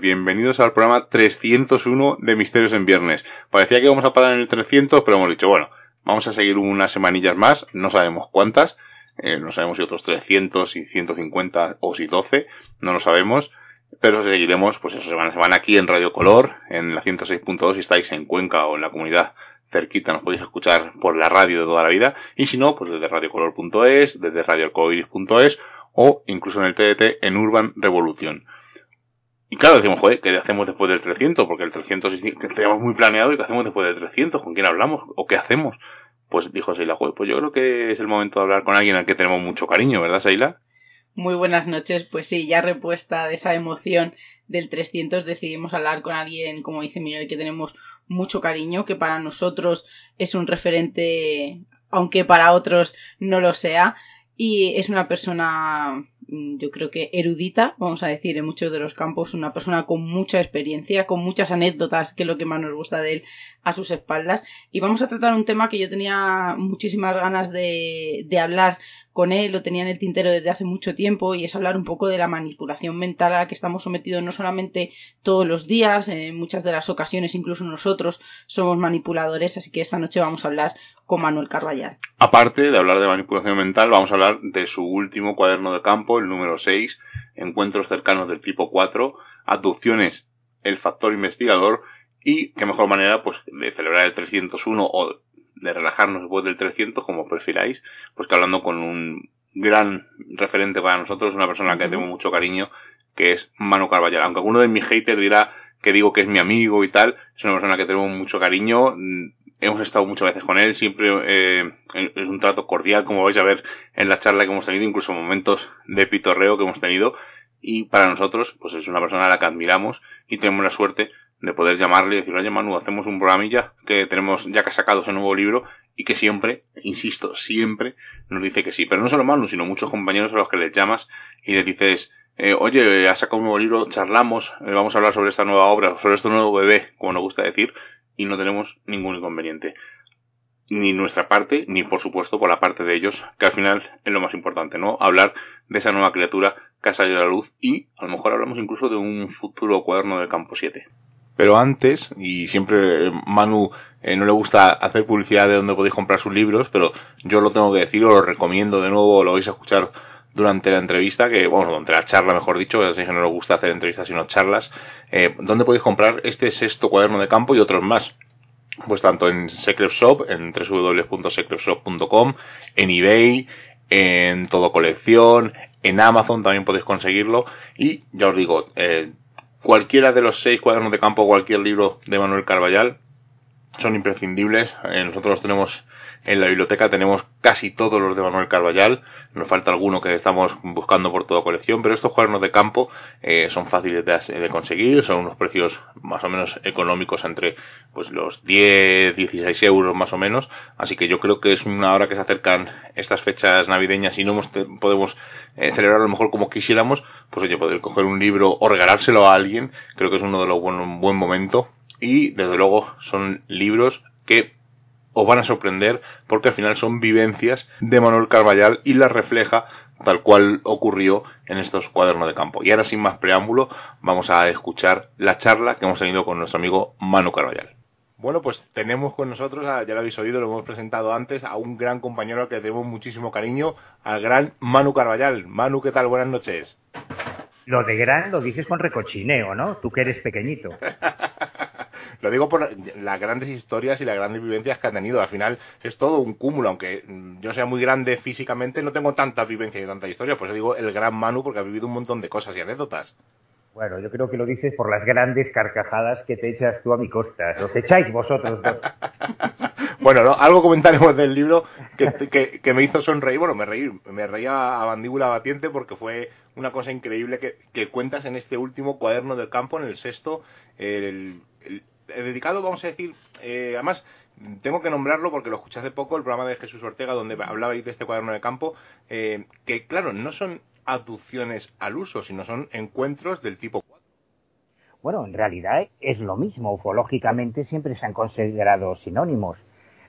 Bienvenidos al programa 301 de Misterios en Viernes. Parecía que íbamos a parar en el 300, pero hemos dicho, bueno, vamos a seguir unas semanillas más, no sabemos cuántas, eh, no sabemos si otros 300, si 150 o si 12, no lo sabemos, pero seguiremos, pues eso, semana a semana aquí en Radio Color, en la 106.2 si estáis en Cuenca o en la comunidad cerquita nos podéis escuchar por la radio de toda la vida y si no, pues desde radiocolor.es, desde radioarcoiris.es o incluso en el TDT en Urban Revolución. Y claro, decimos, joder, ¿qué hacemos después del 300? Porque el 300 teníamos muy planeado y ¿qué hacemos después del 300? ¿Con quién hablamos? ¿O qué hacemos? Pues dijo Seila, joder, pues yo creo que es el momento de hablar con alguien al que tenemos mucho cariño, ¿verdad, Seila? Muy buenas noches, pues sí, ya repuesta de esa emoción del 300 decidimos hablar con alguien, como dice Miguel, que tenemos mucho cariño, que para nosotros es un referente, aunque para otros no lo sea, y es una persona yo creo que erudita, vamos a decir, en muchos de los campos, una persona con mucha experiencia, con muchas anécdotas, que es lo que más nos gusta de él, a sus espaldas. Y vamos a tratar un tema que yo tenía muchísimas ganas de, hablar con él, lo tenía en el tintero desde hace mucho tiempo, y es hablar un poco de la manipulación mental a la que estamos sometidos no solamente todos los días, en muchas de las ocasiones incluso nosotros somos manipuladores, así que esta noche vamos a hablar con Manuel Carvallal. Aparte de hablar de manipulación mental, vamos a hablar de su último cuaderno de campo, el número 6, Encuentros cercanos del tipo 4, Aducciones, el factor investigador, y qué mejor manera pues de celebrar el 301 o de relajarnos después del 300, como prefiráis, pues que hablando con un gran referente para nosotros, una persona a la que tengo mucho cariño, que es Manu Carvallal. Aunque alguno de mis haters dirá que digo que es mi amigo y tal, es una persona que tenemos mucho cariño. Hemos estado muchas veces con él, siempre eh, es un trato cordial, como vais a ver en la charla que hemos tenido, incluso momentos de pitorreo que hemos tenido. Y para nosotros, pues es una persona a la que admiramos y tenemos la suerte de poder llamarle y decirle, oye Manu, hacemos un programilla que tenemos ya que ha sacado ese nuevo libro y que siempre, insisto, siempre nos dice que sí. Pero no solo Manu, sino muchos compañeros a los que les llamas y les dices, eh, oye, ha sacado un nuevo libro, charlamos, eh, vamos a hablar sobre esta nueva obra, sobre este nuevo bebé, como nos gusta decir, y no tenemos ningún inconveniente. Ni nuestra parte, ni por supuesto por la parte de ellos, que al final es lo más importante, ¿no? Hablar de esa nueva criatura que ha salido a la luz y a lo mejor hablamos incluso de un futuro cuaderno del campo 7. Pero antes, y siempre Manu eh, no le gusta hacer publicidad de donde podéis comprar sus libros, pero yo lo tengo que decir, os lo recomiendo de nuevo, lo vais a escuchar durante la entrevista, que, bueno, durante la charla, mejor dicho, que no le gusta hacer entrevistas sino charlas, eh, donde podéis comprar este sexto cuaderno de campo y otros más. Pues tanto en Secret Shop, en www.secretshop.com, en eBay, en todo colección, en Amazon también podéis conseguirlo. Y ya os digo, eh, Cualquiera de los seis cuadernos de campo, cualquier libro de Manuel Carballal son imprescindibles. Eh, nosotros tenemos en la biblioteca tenemos casi todos los de Manuel Carballal, nos falta alguno que estamos buscando por toda colección, pero estos cuadernos de campo eh, son fáciles de, conseguir, son unos precios más o menos económicos entre pues los 10, 16 euros más o menos, así que yo creo que es una hora que se acercan estas fechas navideñas y no podemos eh, celebrar a lo mejor como quisiéramos, pues oye, poder coger un libro o regalárselo a alguien, creo que es uno de los buenos, buen momento. Y desde luego son libros que os van a sorprender porque al final son vivencias de Manuel Carvallal y las refleja tal cual ocurrió en estos cuadernos de campo. Y ahora sin más preámbulo vamos a escuchar la charla que hemos tenido con nuestro amigo Manu Carvallal. Bueno, pues tenemos con nosotros, ya lo habéis oído, lo hemos presentado antes, a un gran compañero al que tenemos muchísimo cariño, al gran Manu Carvallal. Manu, ¿qué tal? Buenas noches. Lo de gran lo dices con recochineo, ¿no? Tú que eres pequeñito. Lo digo por las grandes historias y las grandes vivencias que han tenido. Al final es todo un cúmulo, aunque yo sea muy grande físicamente, no tengo tanta vivencia y tanta historia. Por eso digo el gran Manu, porque ha vivido un montón de cosas y anécdotas. Bueno, yo creo que lo dices por las grandes carcajadas que te echas tú a mi costa. Los echáis vosotros dos. bueno, algo comentaremos del libro que, que, me hizo sonreír. Bueno, me reí, me reía a mandíbula batiente porque fue una cosa increíble que, que cuentas en este último cuaderno del campo, en el sexto, el, dedicado, vamos a decir, eh, además tengo que nombrarlo porque lo escuché hace poco, el programa de Jesús Ortega, donde hablabais de este cuaderno de campo, eh, que claro, no son aducciones al uso, sino son encuentros del tipo 4. Bueno, en realidad es lo mismo, ufológicamente siempre se han considerado sinónimos.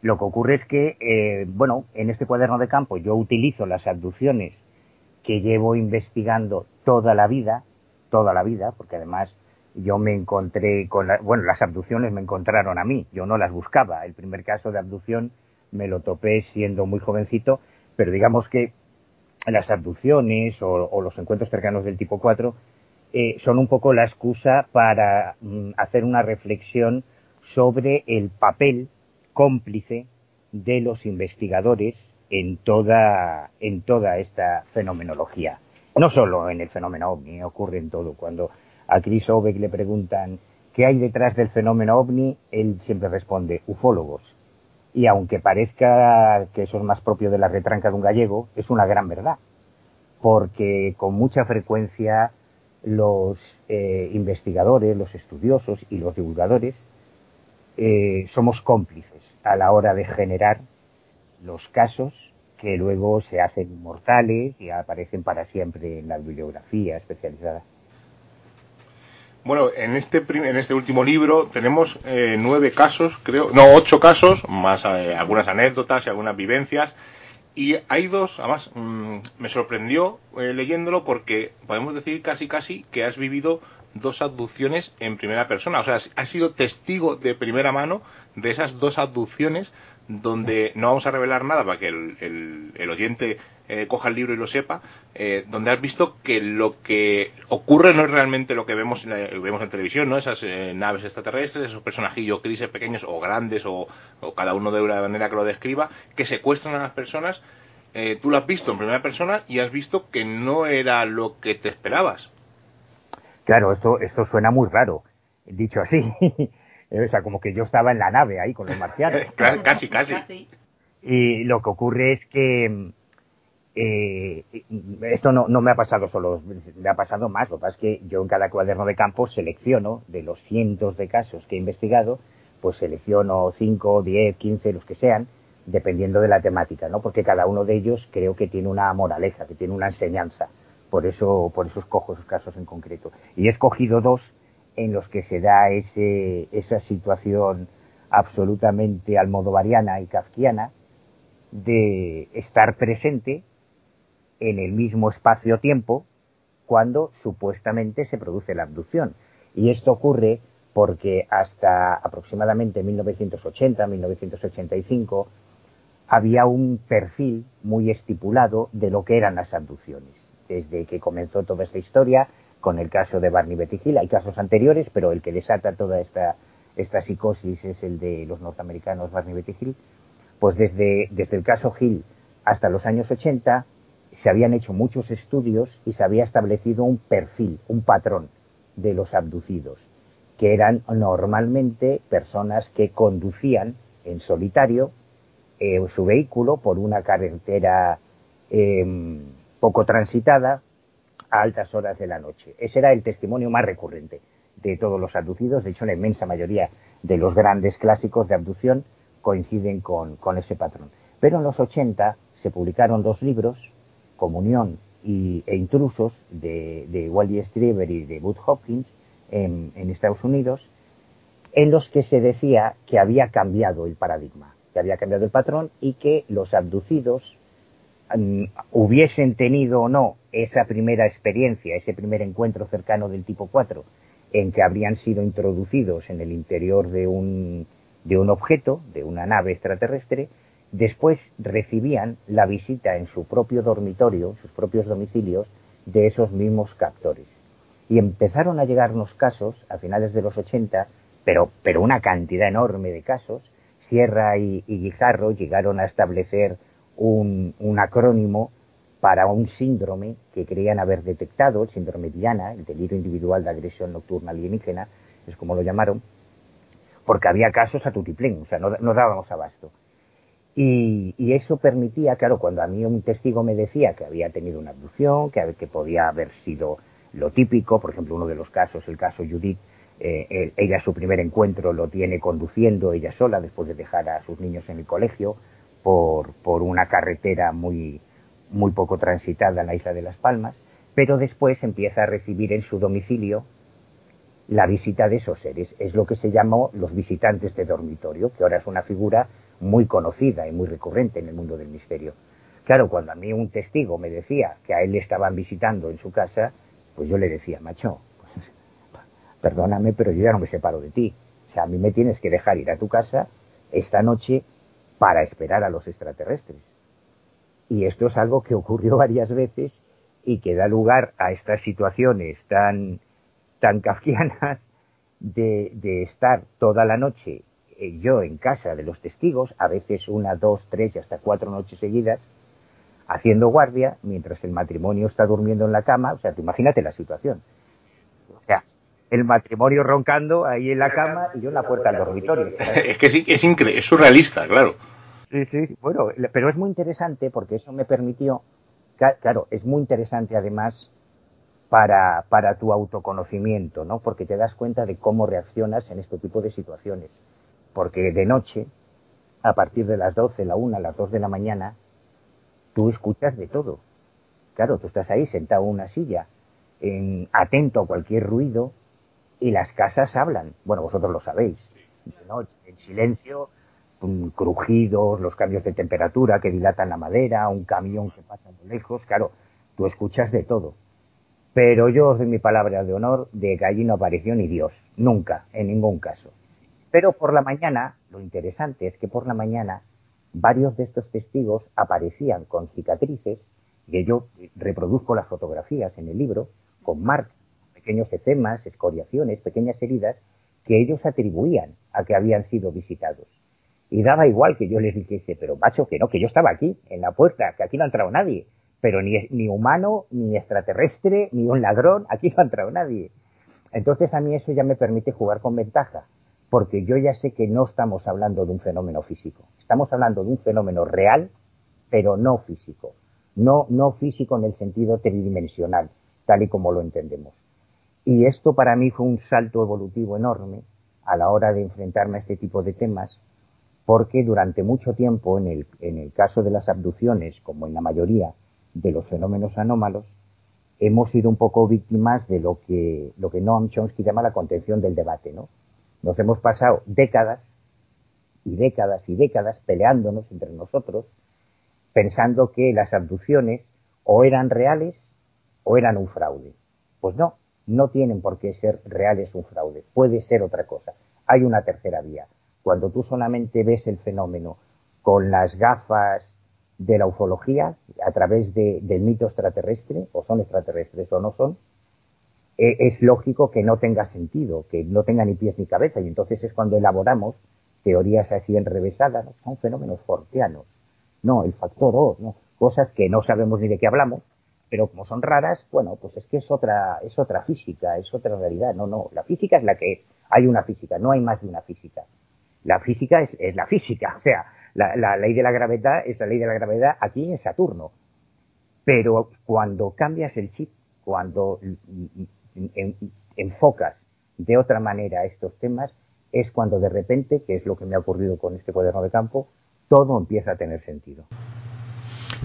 Lo que ocurre es que, eh, bueno, en este cuaderno de campo yo utilizo las abducciones que llevo investigando toda la vida, toda la vida, porque además yo me encontré con, bueno, las abducciones me encontraron a mí, yo no las buscaba. El primer caso de abducción me lo topé siendo muy jovencito, pero digamos que las abducciones o, los encuentros cercanos del tipo 4 eh, son un poco la excusa para mm, hacer una reflexión sobre el papel cómplice de los investigadores en toda, en toda esta fenomenología. No solo en el fenómeno ovni, ocurre en todo. Cuando a Chris Obeck le preguntan qué hay detrás del fenómeno ovni, él siempre responde ufólogos. Y aunque parezca que eso es más propio de la retranca de un gallego, es una gran verdad. Porque con mucha frecuencia los eh, investigadores, los estudiosos y los divulgadores eh, somos cómplices a la hora de generar los casos que luego se hacen inmortales y aparecen para siempre en la bibliografía especializada. Bueno, en este, en este último libro tenemos eh, nueve casos, creo, no, ocho casos, más eh, algunas anécdotas y algunas vivencias. Y hay dos, además, mm, me sorprendió eh, leyéndolo porque podemos decir casi casi que has vivido dos abducciones en primera persona. O sea, has sido testigo de primera mano de esas dos abducciones donde no vamos a revelar nada para que el, el, oyente eh, coja el libro y lo sepa, eh, donde has visto que lo que ocurre no es realmente lo que vemos en, vemos en televisión, ¿no? Esas eh, naves extraterrestres, esos personajillos grises pequeños o grandes o, cada uno de una manera que lo describa, que secuestran a las personas. tú lo has visto en primera persona y has visto que no era lo que te esperabas. Claro, esto, esto suena muy raro, dicho así. o sea, como que yo estaba en la nave ahí con los marcianos. casi, casi. Y lo que ocurre es que eh, esto no, no me ha pasado solo, me ha pasado más. Lo que pasa es que yo en cada cuaderno de campo selecciono, de los cientos de casos que he investigado, pues selecciono 5, 10, 15, los que sean, dependiendo de la temática, ¿no? Porque cada uno de ellos creo que tiene una moraleja, que tiene una enseñanza. Por eso, por eso escojo esos casos en concreto. Y he escogido dos en los que se da ese, esa situación absolutamente almodovariana y kafkiana de estar presente en el mismo espacio-tiempo cuando supuestamente se produce la abducción. Y esto ocurre porque hasta aproximadamente 1980-1985 había un perfil muy estipulado de lo que eran las abducciones. Desde que comenzó toda esta historia, con el caso de Barney Betty Hill. Hay casos anteriores, pero el que desata toda esta, esta psicosis es el de los norteamericanos Barney Betty Hill. Pues desde, desde el caso Hill hasta los años 80 se habían hecho muchos estudios y se había establecido un perfil, un patrón de los abducidos, que eran normalmente personas que conducían en solitario eh, su vehículo por una carretera em, poco transitada, a altas horas de la noche. Ese era el testimonio más recurrente de todos los abducidos. De hecho, la inmensa mayoría de los grandes clásicos de abducción coinciden con, ese patrón. Pero en los 80 se publicaron dos libros, Comunión y, e Intrusos, de, de Wally Strieber y de Bud Hopkins, en, en Estados Unidos, en los que se decía que había cambiado el paradigma, que había cambiado el patrón y que los abducidos hubiesen tenido o no esa primera experiencia, ese primer encuentro cercano del tipo 4, en que habrían sido introducidos en el interior de un, de un objeto, de una nave extraterrestre, después recibían la visita en su propio dormitorio, sus propios domicilios, de esos mismos captores. Y empezaron a llegarnos casos a finales de los 80, pero, pero una cantidad enorme de casos. Sierra y Guijarro llegaron a establecer un, acrónimo para un síndrome que creían haber detectado, el síndrome Diana, el delirio individual de agresión nocturna alienígena, es como lo llamaron, porque había casos a tutiplén, o sea, no, dábamos abasto. Y, eso permitía, claro, cuando a mí un testigo me decía que había tenido una abducción, que, que podía haber sido lo típico, por ejemplo, uno de los casos, el caso Judith, eh, ella su primer encuentro lo tiene conduciendo ella sola después de dejar a sus niños en el colegio, por, por una carretera muy, muy poco transitada en la isla de Las Palmas, pero después empieza a recibir en su domicilio la visita de esos seres. Es lo que se llamó los visitantes de dormitorio, que ahora es una figura muy conocida y muy recurrente en el mundo del misterio. Claro, cuando a mí un testigo me decía que a él le estaban visitando en su casa, pues yo le decía, macho, pues, perdóname, pero yo ya no me separo de ti. O sea, a mí me tienes que dejar ir a tu casa esta noche para esperar a los extraterrestres. Y esto es algo que ocurrió varias veces y que da lugar a estas situaciones tan, tan kafkianas de, de estar toda la noche eh, yo en casa de los testigos, a veces una, dos, tres y hasta cuatro noches seguidas, haciendo guardia mientras el matrimonio está durmiendo en la cama. O sea, te imagínate la situación. O sea, el matrimonio roncando ahí en la cama y yo en la puerta del dormitorio. Es que sí, es increíble, es surrealista, claro. Sí, sí, bueno, pero es muy interesante porque eso me permitió, claro, es muy interesante además para, para tu autoconocimiento, ¿no? Porque te das cuenta de cómo reaccionas en este tipo de situaciones. Porque de noche, a partir de las 12, la 1, las 2 de la mañana, tú escuchas de todo. Claro, tú estás ahí sentado en una silla, en, atento a cualquier ruido, y las casas hablan. Bueno, vosotros lo sabéis. Noche, en silencio, crujidos, los cambios de temperatura que dilatan la madera, un camión que pasa de lejos, claro, tú escuchas de todo. Pero yo os doy mi palabra de honor de que allí no apareció ni Dios, nunca, en ningún caso. Pero por la mañana, lo interesante es que por la mañana varios de estos testigos aparecían con cicatrices, que yo reproduzco las fotografías en el libro, con marcas, pequeños ecemas, escoriaciones, pequeñas heridas, que ellos atribuían a que habían sido visitados. Y daba igual que yo les dijese, pero macho, que no, que yo estaba aquí, en la puerta, que aquí no ha entrado nadie. Pero ni, ni humano, ni extraterrestre, ni un ladrón, aquí no ha entrado nadie. Entonces a mí eso ya me permite jugar con ventaja, porque yo ya sé que no estamos hablando de un fenómeno físico, estamos hablando de un fenómeno real, pero no físico. No, no físico en el sentido tridimensional, tal y como lo entendemos. Y esto para mí fue un salto evolutivo enorme a la hora de enfrentarme a este tipo de temas, porque durante mucho tiempo, en el, en el caso de las abducciones, como en la mayoría de los fenómenos anómalos, hemos sido un poco víctimas de lo que, lo que Noam Chomsky llama la contención del debate, ¿no? Nos hemos pasado décadas y décadas y décadas peleándonos entre nosotros, pensando que las abducciones o eran reales o eran un fraude. Pues no, no tienen por qué ser reales un fraude, puede ser otra cosa. Hay una tercera vía. Cuando tú solamente ves el fenómeno con las gafas de la ufología a través del mito extraterrestre, o son extraterrestres o no son, e, es lógico que no tenga sentido, que no tenga ni pies ni cabeza, y entonces es cuando elaboramos teorías así enrevesadas, son fenómenos forteanos, no, el factor O, no, cosas que no sabemos ni de qué hablamos, pero como son raras, bueno, pues es que es otra, es otra física, es otra realidad, no, no, la física es la que es, hay una física, no hay más de una física. La física es, la física, o sea, la, ley de la gravedad es la ley de la gravedad aquí en Saturno. Pero cuando cambias el chip, cuando enfocas de otra manera estos temas, es cuando de repente, que es lo que me ha ocurrido con este cuaderno de campo, todo empieza a tener sentido.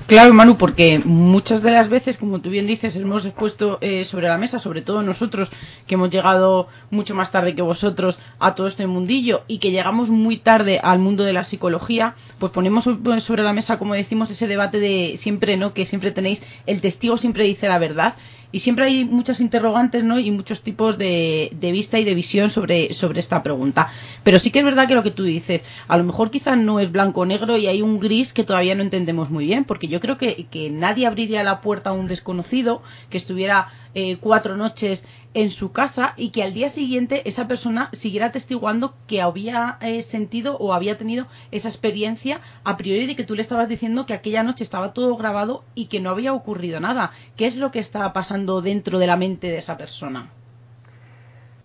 Claro, Manu, porque muchas de las veces, como tú bien dices, hemos expuesto eh, sobre la mesa, sobre todo nosotros, que hemos llegado mucho más tarde que vosotros a todo este mundillo y que llegamos muy tarde al mundo de la psicología, pues ponemos sobre la mesa, como decimos, ese debate de siempre, ¿no? Que siempre tenéis, el testigo siempre dice la verdad y siempre hay muchas interrogantes ¿no? y muchos tipos de, de, vista y de visión sobre, sobre esta pregunta. Pero sí que es verdad que lo que tú dices, a lo mejor quizás no es blanco o negro y hay un gris que todavía no entendemos muy bien, porque yo creo que, que nadie abriría la puerta a un desconocido que estuviera eh, cuatro noches en su casa y que al día siguiente esa persona siguiera testiguando que había eh, sentido o había tenido esa experiencia a priori de que tú le estabas diciendo que aquella noche estaba todo grabado y que no había ocurrido nada. ¿Qué es lo que estaba pasando dentro de la mente de esa persona?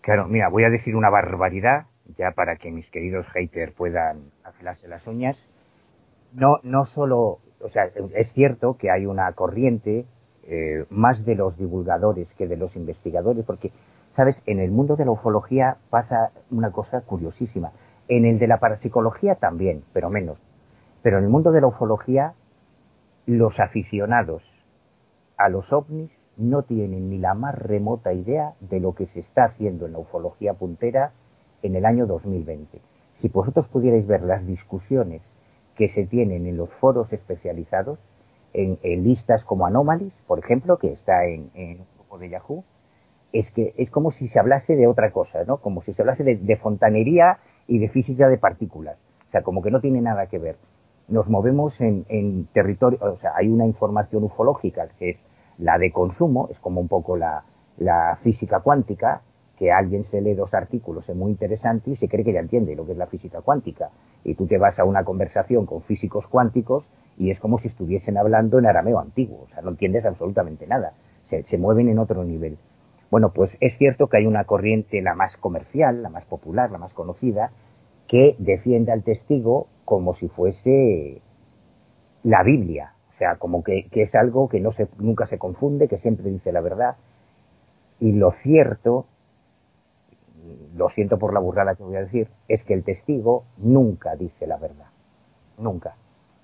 Claro, mira, voy a decir una barbaridad ya para que mis queridos haters puedan afilarse las uñas. No, no solo, o sea, es cierto que hay una corriente eh, más de los divulgadores que de los investigadores, porque, sabes, en el mundo de la ufología pasa una cosa curiosísima. En el de la parapsicología también, pero menos. Pero en el mundo de la ufología, los aficionados a los ovnis no tienen ni la más remota idea de lo que se está haciendo en la ufología puntera en el año 2020. Si vosotros pudierais ver las discusiones que se tienen en los foros especializados, en, listas como Anomalies, por ejemplo, que está en, un grupo de Yahoo, es que es como si se hablase de otra cosa, ¿no? Como si se hablase de, fontanería y de física de partículas. O sea, como que no tiene nada que ver. Nos movemos en, en territorio, o sea, hay una información ufológica que es la de consumo, es como un poco la, la física cuántica, que alguien se lee dos artículos es muy interesante y se cree que ya entiende lo que es la física cuántica. Y tú te vas a una conversación con físicos cuánticos y es como si estuviesen hablando en arameo antiguo, o sea, no entiendes absolutamente nada, se, se mueven en otro nivel. Bueno, pues es cierto que hay una corriente, la más comercial, la más popular, la más conocida, que defiende al testigo como si fuese la Biblia, o sea, como que, que es algo que no se, nunca se confunde, que siempre dice la verdad. Y lo cierto lo siento por la burrada que voy a decir, es que el testigo nunca dice la verdad. Nunca.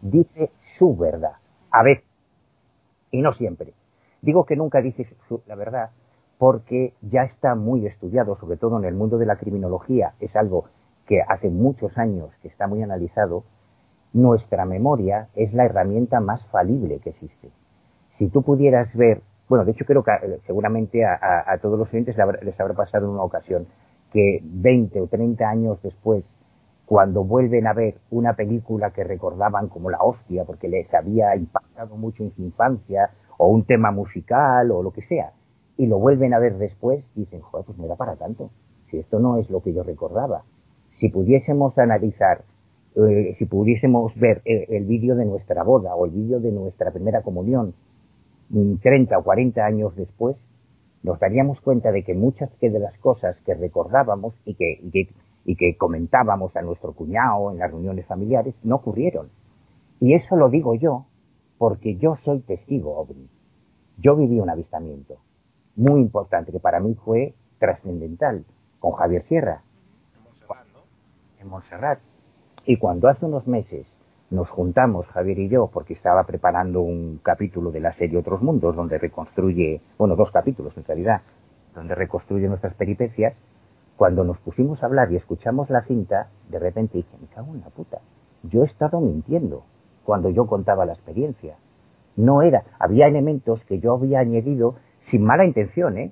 Dice su verdad. A veces. Y no siempre. Digo que nunca dice la verdad porque ya está muy estudiado, sobre todo en el mundo de la criminología, es algo que hace muchos años que está muy analizado, nuestra memoria es la herramienta más falible que existe. Si tú pudieras ver, bueno, de hecho creo que eh, seguramente a, todos los oyentes les habrá pasado en una ocasión, que 20 o 30 años después, cuando vuelven a ver una película que recordaban como la hostia, porque les había impactado mucho en su infancia, o un tema musical, o lo que sea, y lo vuelven a ver después, dicen, joder, pues no era para tanto, si esto no es lo que yo recordaba. Si pudiésemos analizar, eh, si pudiésemos ver el, el vídeo de nuestra boda o el vídeo de nuestra primera comunión 30 o 40 años después, nos daríamos cuenta de que muchas de las cosas que recordábamos y que, comentábamos a nuestro cuñado en las reuniones familiares no ocurrieron. Y eso lo digo yo porque yo soy testigo ovni. Yo viví un avistamiento muy importante que para mí fue trascendental con Javier Sierra. En Montserrat. Y cuando hace unos meses nos juntamos, Javier y yo, porque estaba preparando un capítulo de la serie Otros Mundos, donde reconstruye, bueno, dos capítulos en realidad, donde reconstruye nuestras peripecias. Cuando nos pusimos a hablar y escuchamos la cinta, de repente dije, me cago en la puta. Yo he estado mintiendo cuando yo contaba la experiencia. No era, había elementos que yo había añadido sin mala intención, ¿eh?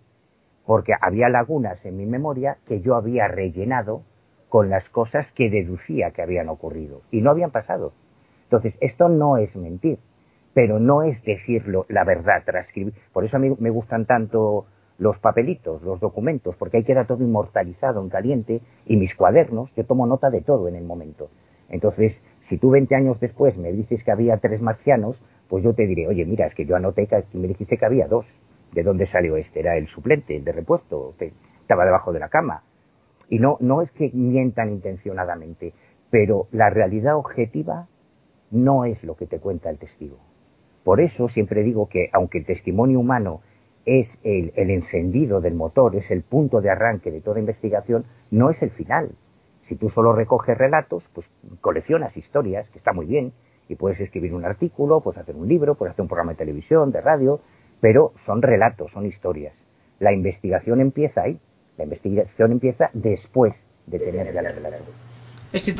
Porque había lagunas en mi memoria que yo había rellenado con las cosas que deducía que habían ocurrido y no habían pasado. Entonces, esto no es mentir, pero no es decirlo la verdad, transcribir. Por eso a mí me gustan tanto los papelitos, los documentos, porque ahí queda todo inmortalizado en caliente y mis cuadernos, yo tomo nota de todo en el momento. Entonces, si tú 20 años después me dices que había tres marcianos, pues yo te diré, oye, mira, es que yo anoté que me dijiste que había dos. ¿De dónde salió este? Era el suplente, el de repuesto, estaba debajo de la cama. Y no, no es que mientan intencionadamente, pero la realidad objetiva no es lo que te cuenta el testigo. Por eso siempre digo que aunque el testimonio humano es el, encendido del motor, es el punto de arranque de toda investigación, no es el final. Si tú solo recoges relatos, pues coleccionas historias, que está muy bien, y puedes escribir un artículo, puedes hacer un libro, puedes hacer un programa de televisión, de radio, pero son relatos, son historias. La investigación empieza ahí, la investigación empieza después de tener ya el relato. Estoy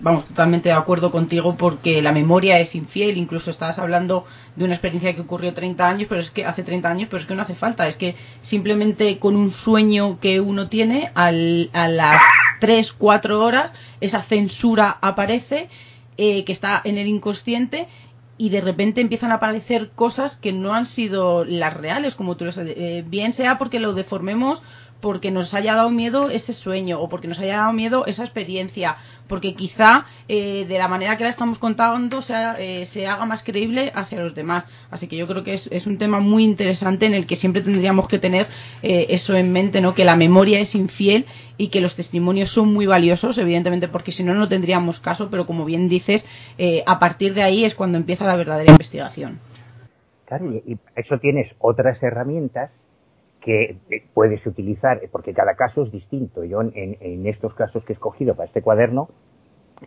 vamos, totalmente de acuerdo contigo porque la memoria es infiel. Incluso estabas hablando de una experiencia que ocurrió 30 años, pero es que hace 30 años, pero es que no hace falta. Es que simplemente con un sueño que uno tiene, al, a las 3, 4 horas, esa censura aparece, eh, que está en el inconsciente y de repente empiezan a aparecer cosas que no han sido las reales, como tú sabes. Eh, bien sea porque lo deformemos porque nos haya dado miedo ese sueño o porque nos haya dado miedo esa experiencia, porque quizá eh, de la manera que la estamos contando sea, eh, se haga más creíble hacia los demás. Así que yo creo que es, un tema muy interesante en el que siempre tendríamos que tener eh, eso en mente, ¿no? que la memoria es infiel y que los testimonios son muy valiosos, evidentemente, porque si no, no tendríamos caso, pero como bien dices, a partir de ahí es cuando empieza la verdadera investigación. Claro, y eso tienes otras herramientas que puedes utilizar, porque cada caso es distinto. Yo en, estos casos que he escogido para este cuaderno,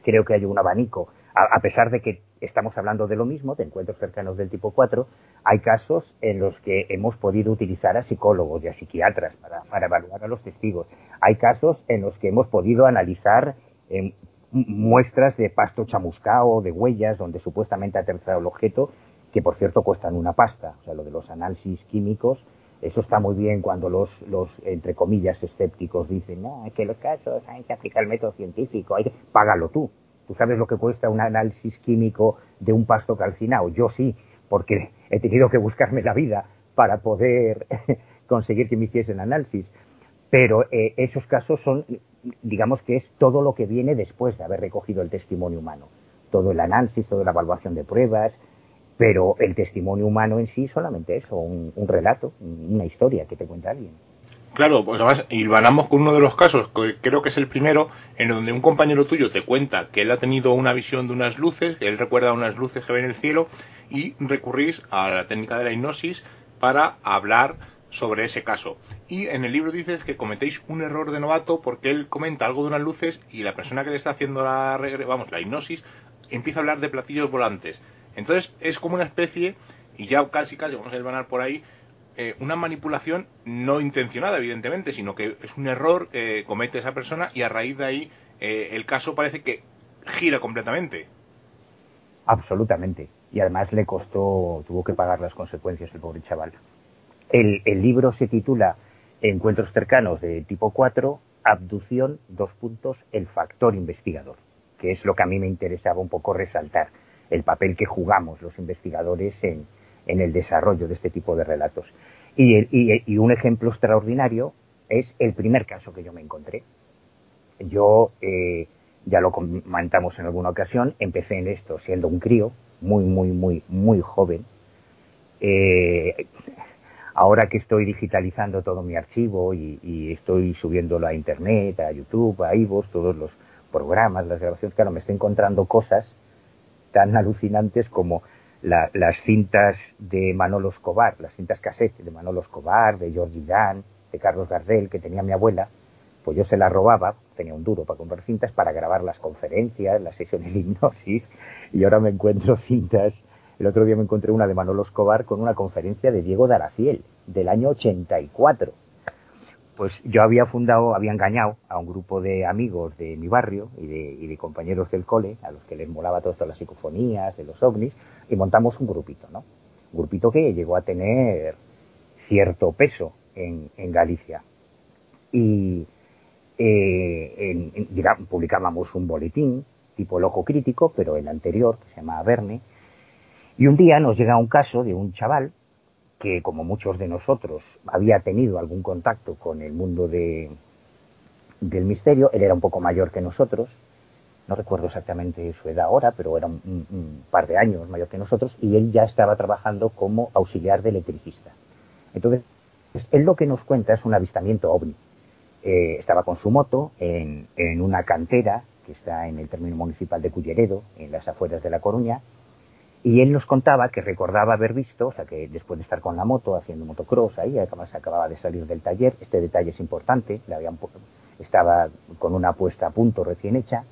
creo que hay un abanico. A, pesar de que estamos hablando de lo mismo, de encuentros cercanos del tipo 4, hay casos en los que hemos podido utilizar a psicólogos y a psiquiatras para, para evaluar a los testigos. Hay casos en los que hemos podido analizar em, muestras de pasto chamuscao, de huellas, donde supuestamente ha aterrizado el objeto, que por cierto cuestan una pasta. O sea, lo de los análisis químicos Eso está muy bien cuando los, los entre comillas, escépticos dicen, no, es que los casos hay que aplicar el método científico, hay que... Págalo tú. ¿Tú sabes lo que cuesta un análisis químico de un pasto calcinado? Yo sí, porque he tenido que buscarme la vida para poder conseguir que me hiciesen análisis. Pero eh, esos casos son, digamos que es todo lo que viene después de haber recogido el testimonio humano. Todo el análisis, toda la evaluación de pruebas, pero el testimonio humano en sí solamente eso, un, relato, una historia que te cuenta alguien. Claro, pues además hilvanamos con uno de los casos, que creo que es el primero, en donde un compañero tuyo te cuenta que él ha tenido una visión de unas luces, que él recuerda unas luces que ven en el cielo, y recurrís a la técnica de la hipnosis para hablar sobre ese caso. Y en el libro dices que cometéis un error de novato porque él comenta algo de unas luces y la persona que le está haciendo la, vamos, la hipnosis empieza a hablar de platillos volantes. Entonces es como una especie, y ya casi casi vamos a desvanar por ahí, eh, una manipulación no intencionada, evidentemente, sino que es un error que comete esa persona y a raíz de ahí eh, el caso parece que gira completamente. Absolutamente. Y además le costó, tuvo que pagar las consecuencias el pobre chaval. El, el libro se titula Encuentros cercanos de tipo 4, abducción, dos puntos, el factor investigador, que es lo que a mí me interesaba un poco resaltar el papel que jugamos los investigadores en, en el desarrollo de este tipo de relatos. Y, un ejemplo extraordinario es el primer caso que yo me encontré. Yo, eh, ya lo comentamos en alguna ocasión, empecé en esto siendo un crío, muy, muy, muy, muy joven. Eh, ahora que estoy digitalizando todo mi archivo y, y, estoy subiéndolo a internet, a YouTube, a iVoox, todos los programas, las grabaciones, claro, me estoy encontrando cosas tan alucinantes como las cintas de Manolo Escobar, las cintas cassette de Manolo Escobar, de George Dan, de Carlos Gardel, que tenía mi abuela, pues yo se las robaba, tenía un duro para comprar cintas, para grabar las conferencias, las sesiones de hipnosis, y ahora me encuentro cintas. El otro día me encontré una de Manolo Escobar con una conferencia de Diego Daraciel, del año 84 pues yo había fundado, había engañado a un grupo de amigos de mi barrio y de, compañeros del cole, a los que les molaba todo esto de las psicofonías, de los ovnis, y montamos un grupito, ¿no? Un grupito que llegó a tener cierto peso en, Galicia. Y eh, publicábamos un boletín tipo loco crítico, pero el anterior, que se llamaba Verne, y un día nos llega un caso de un chaval que como muchos de nosotros había tenido algún contacto con el mundo de, del misterio, él era un poco mayor que nosotros, no recuerdo exactamente su edad ahora, pero era un, par de años mayor que nosotros, y él ya estaba trabajando como auxiliar de electricista. Entonces, él lo que nos cuenta es un avistamiento ovni. Eh, estaba con su moto en, en una cantera que está en el término municipal de Culleredo, en las afueras de La Coruña, y él nos contaba que recordaba haber visto, o sea, que después de estar con la moto haciendo motocross ahí, además acababa de salir del taller, este detalle es importante, le habían, estaba con una puesta a punto recién hecha,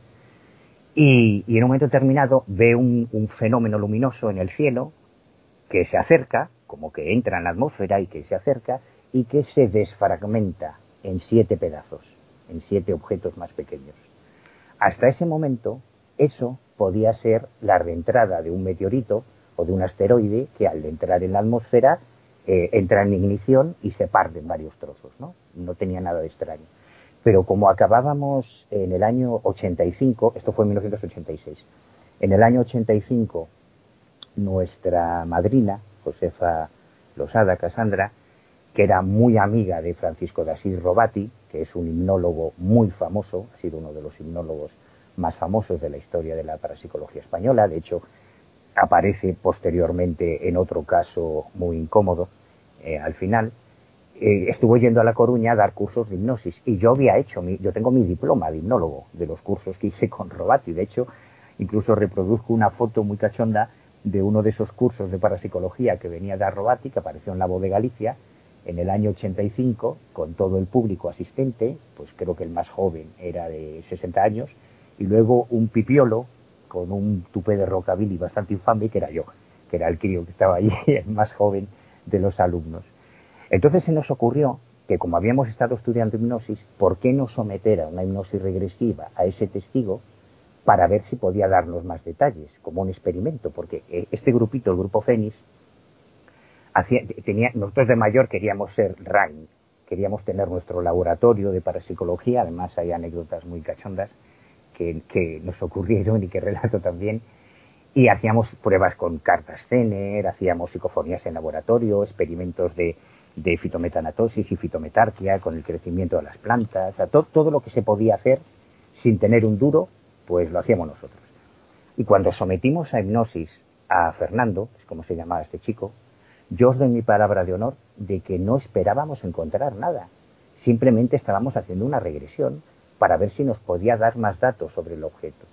y, en un momento determinado ve un, un, fenómeno luminoso en el cielo que se acerca, como que entra en la atmósfera y que se acerca, y que se desfragmenta en siete pedazos, en siete objetos más pequeños. Hasta ese momento, eso podía ser la reentrada de un meteorito o de un asteroide que al entrar en la atmósfera eh, entra en ignición y se parte en varios trozos, ¿no? No tenía nada de extraño. Pero como acabábamos en el año 85, esto fue en 1986, en el año 85 nuestra madrina, Josefa Losada Casandra, que era muy amiga de Francisco de Asís Robati, que es un hipnólogo muy famoso, ha sido uno de los hipnólogos más famosos de la historia de la parapsicología española. De hecho, aparece posteriormente en otro caso muy incómodo eh, al final. Eh, estuvo yendo a La Coruña a dar cursos de hipnosis y yo había hecho, mi, yo tengo mi diploma de hipnólogo de los cursos que hice con Robati. De hecho, incluso reproduzco una foto muy cachonda de uno de esos cursos de parapsicología que venía de Robati, que apareció en la voz de Galicia en el año 85, con todo el público asistente, pues creo que el más joven era de 60 años, y luego un pipiolo con un tupé de rockabilly bastante infame, que era yo, que era el crío que estaba ahí, el más joven de los alumnos. Entonces se nos ocurrió que como habíamos estado estudiando hipnosis, ¿por qué no someter a una hipnosis regresiva a ese testigo para ver si podía darnos más detalles, como un experimento? Porque eh, este grupito, el grupo Fénix, tenía, nosotros de mayor queríamos ser RAIN, queríamos tener nuestro laboratorio de parapsicología, además hay anécdotas muy cachondas que, que nos ocurrieron y que relato también, y hacíamos pruebas con cartas Zener, hacíamos psicofonías en laboratorio, experimentos de, de fitometanatosis y fitometarquia con el crecimiento de las plantas, todo lo que se podía hacer sin tener un duro, pues lo hacíamos nosotros. Y cuando sometimos a hipnosis a Fernando, es como se llamaba este chico, yo os doy mi palabra de honor de que no esperábamos encontrar nada. Simplemente estábamos haciendo una regresión para ver si nos podía dar más datos sobre el objeto.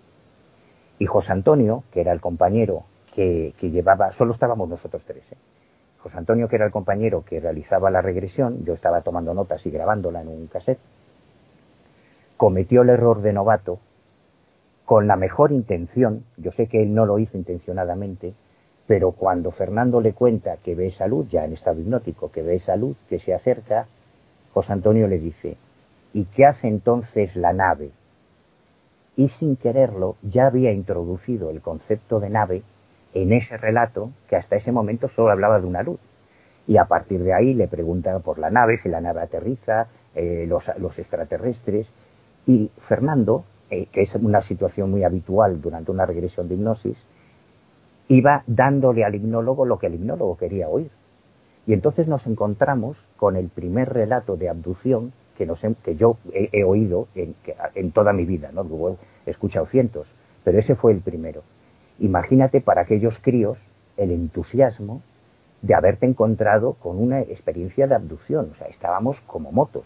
Y José Antonio, que era el compañero que, llevaba, solo estábamos nosotros tres, ¿eh? José Antonio, que era el compañero que realizaba la regresión, yo estaba tomando notas y grabándola en un cassette, cometió el error de novato con la mejor intención, yo sé que él no lo hizo intencionadamente, pero cuando Fernando le cuenta que ve esa luz, ya en estado hipnótico, que ve esa luz que se acerca, José Antonio le dice, ¿y qué hace entonces la nave? Y sin quererlo ya había introducido el concepto de nave en ese relato que hasta ese momento solo hablaba de una luz. Y a partir de ahí le pregunta por la nave, si la nave aterriza, eh, los, extraterrestres. Y Fernando, eh, que es una situación muy habitual durante una regresión de hipnosis, iba dándole al hipnólogo lo que el hipnólogo quería oír. Y entonces nos encontramos con el primer relato de abducción que, nos, que yo he, oído en, en, toda mi vida, ¿no? he escuchado cientos, pero ese fue el primero. Imagínate para aquellos críos el entusiasmo de haberte encontrado con una experiencia de abducción. O sea, estábamos como motos.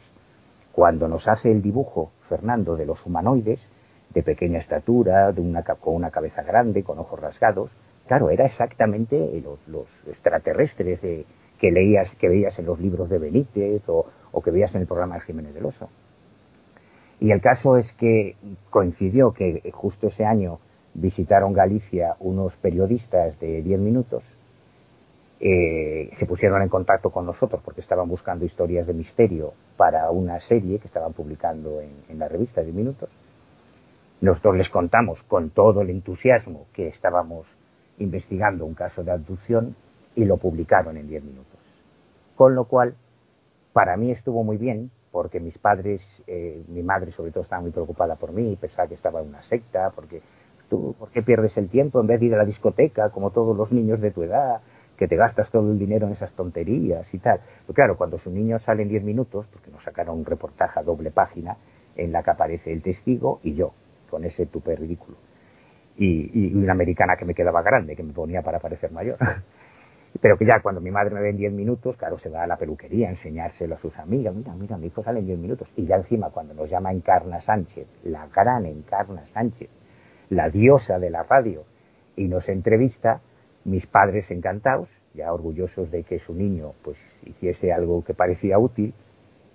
Cuando nos hace el dibujo Fernando de los humanoides, de pequeña estatura, de una, con una cabeza grande, con ojos rasgados, Claro, era exactamente los, extraterrestres que leías, que veías en los libros de Benítez o, que veías en el programa de Jiménez del Oso. Y el caso es que coincidió que justo ese año visitaron Galicia unos periodistas de 10 minutos, eh, se pusieron en contacto con nosotros porque estaban buscando historias de misterio para una serie que estaban publicando en, en la revista 10 minutos. Nosotros les contamos con todo el entusiasmo que estábamos investigando un caso de abducción y lo publicaron en 10 minutos. Con lo cual, para mí estuvo muy bien, porque mis padres, eh, mi madre sobre todo estaba muy preocupada por mí, pensaba que estaba en una secta, porque tú, ¿por qué pierdes el tiempo en vez de ir a la discoteca como todos los niños de tu edad? que te gastas todo el dinero en esas tonterías y tal. Pero claro, cuando su niño sale en 10 minutos, porque nos sacaron un reportaje a doble página en la que aparece el testigo y yo, con ese tupe ridículo y, una americana que me quedaba grande, que me ponía para parecer mayor. Pero que ya cuando mi madre me ve en 10 minutos, claro, se va a la peluquería a enseñárselo a sus amigas. Mira, mira, mi hijo sale en 10 minutos. Y ya encima, cuando nos llama Encarna Sánchez, la gran Encarna Sánchez, la diosa de la radio, y nos entrevista, mis padres encantados, ya orgullosos de que su niño pues hiciese algo que parecía útil,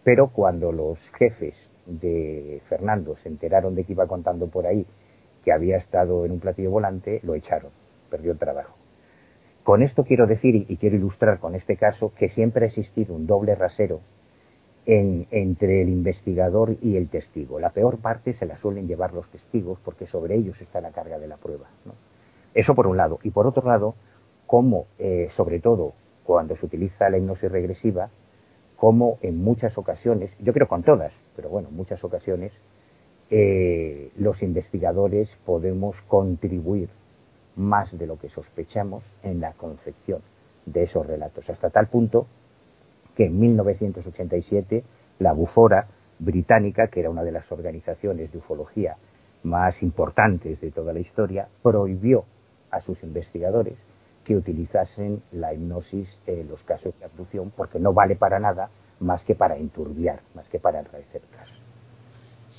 pero cuando los jefes de Fernando se enteraron de que iba contando por ahí que había estado en un platillo volante, lo echaron, perdió el trabajo. Con esto quiero decir, y quiero ilustrar con este caso, que siempre ha existido un doble rasero entre el investigador y el testigo. La peor parte se la suelen llevar los testigos porque sobre ellos está la carga de la prueba. Eso por un lado. Y por otro lado, como, eh, sobre todo cuando se utiliza la hipnosis regresiva, como en muchas ocasiones, yo creo con todas, pero bueno, en muchas ocasiones, eh, los investigadores podemos contribuir más de lo que sospechamos en la concepción de esos relatos, hasta tal punto que en 1987 la Bufora británica, que era una de las organizaciones de ufología más importantes de toda la historia, prohibió a sus investigadores que utilizasen la hipnosis en los casos de abducción porque no vale para nada más que para enturbiar, más que para enrarecer casos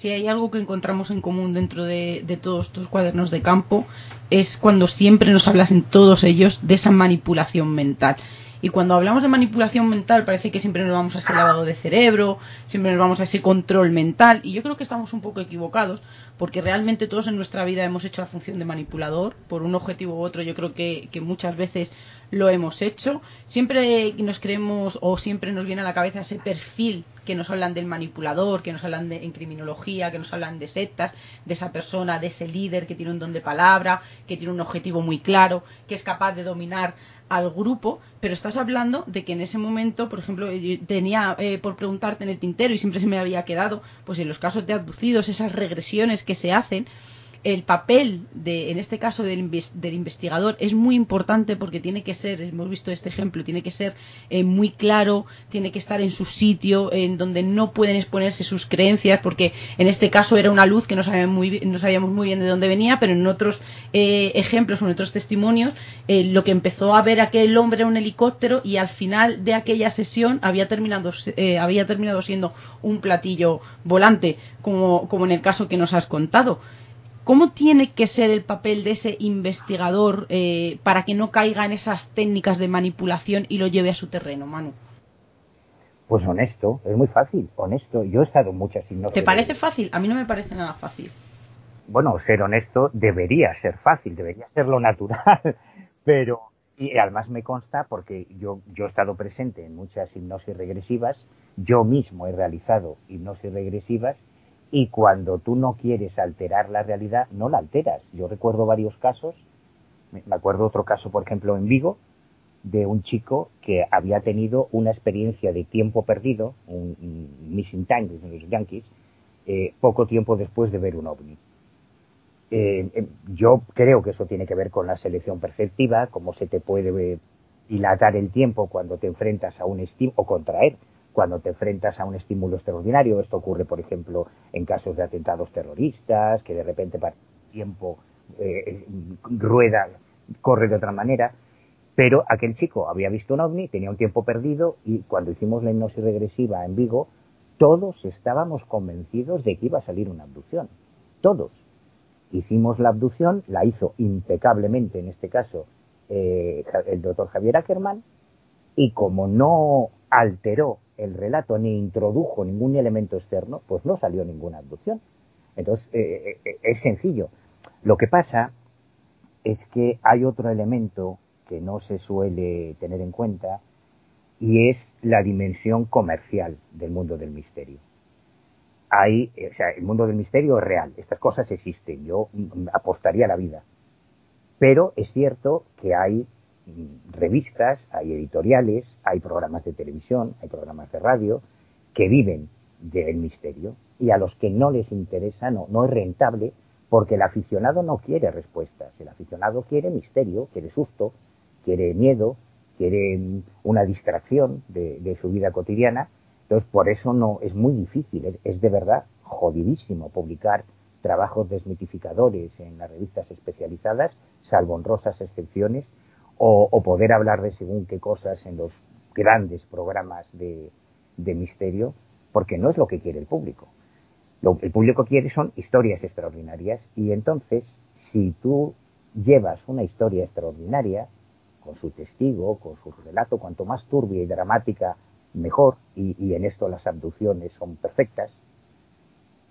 si hay algo que encontramos en común dentro de, todos estos cuadernos de campo es cuando siempre nos hablas en todos ellos de esa manipulación mental. Y cuando hablamos de manipulación mental parece que siempre nos vamos a ese lavado de cerebro, siempre nos vamos a ese control mental. Y yo creo que estamos un poco equivocados porque realmente todos en nuestra vida hemos hecho la función de manipulador por un objetivo u otro. Yo creo que, que muchas veces lo hemos hecho. Siempre nos creemos o siempre nos viene a la cabeza ese perfil que nos hablan del manipulador, que nos hablan de, en criminología, que nos hablan de sectas, de esa persona, de ese líder que tiene un don de palabra, que tiene un objetivo muy claro, que es capaz de dominar al grupo, pero estás hablando de que en ese momento, por ejemplo, tenía eh, por preguntarte en el tintero y siempre se me había quedado, pues en los casos de abducidos, esas regresiones que se hacen, el papel de, en este caso del, del, investigador es muy importante porque tiene que ser, hemos visto este ejemplo, tiene que ser eh, muy claro, tiene que estar en su sitio, en donde no pueden exponerse sus creencias, porque en este caso era una luz que no sabíamos muy, no sabíamos muy bien de dónde venía, pero en otros eh, ejemplos o en otros testimonios, eh, lo que empezó a ver aquel hombre era un helicóptero y al final de aquella sesión había terminado, había terminado siendo un platillo volante, como, como en el caso que nos has contado. ¿Cómo tiene que ser el papel de ese investigador eh, para que no caiga en esas técnicas de manipulación y lo lleve a su terreno, Manu? Pues honesto, es muy fácil, honesto. Yo he estado en muchas hipnosis. ¿Te parece fácil? A mí no me parece nada fácil. Bueno, ser honesto debería ser fácil, debería ser lo natural, pero y además me consta porque yo, yo he estado presente en muchas hipnosis regresivas, yo mismo he realizado hipnosis regresivas y cuando tú no quieres alterar la realidad, no la alteras. Yo recuerdo varios casos, me acuerdo otro caso, por ejemplo, en Vigo, de un chico que había tenido una experiencia de tiempo perdido, un, missing time, de los yankees, eh, poco tiempo después de ver un ovni. Eh, em, yo creo que eso tiene que ver con la selección perceptiva, cómo se te puede dilatar el tiempo cuando te enfrentas a un estímulo, o contraer cuando te enfrentas a un estímulo extraordinario. Esto ocurre, por ejemplo, en casos de atentados terroristas, que de repente para tiempo eh, rueda, corre de otra manera. Pero aquel chico había visto un ovni, tenía un tiempo perdido y cuando hicimos la hipnosis regresiva en Vigo, todos estábamos convencidos de que iba a salir una abducción. Todos. Hicimos la abducción, la hizo impecablemente en este caso eh, el doctor Javier Ackerman, y como no alteró el relato ni introdujo ningún elemento externo, pues no salió ninguna abducción. Entonces, eh, eh, es sencillo. Lo que pasa es que hay otro elemento que no se suele tener en cuenta y es la dimensión comercial del mundo del misterio. Hay, eh, o sea, el mundo del misterio es real, estas cosas existen, yo mm, apostaría la vida. Pero es cierto que hay revistas, hay editoriales, hay programas de televisión, hay programas de radio que viven del misterio y a los que no les interesa, no, no es rentable porque el aficionado no quiere respuestas, el aficionado quiere misterio, quiere susto, quiere miedo, quiere mm, una distracción de, su vida cotidiana. Entonces, por eso no es muy difícil, es de verdad jodidísimo publicar trabajos desmitificadores en las revistas especializadas, salvo honrosas excepciones, o, poder hablar de según qué cosas en los grandes programas de, misterio, porque no es lo que quiere el público. Lo que el público quiere son historias extraordinarias y entonces, si tú llevas una historia extraordinaria, con su testigo, con su relato, cuanto más turbia y dramática, mejor, y, en esto las abducciones son perfectas,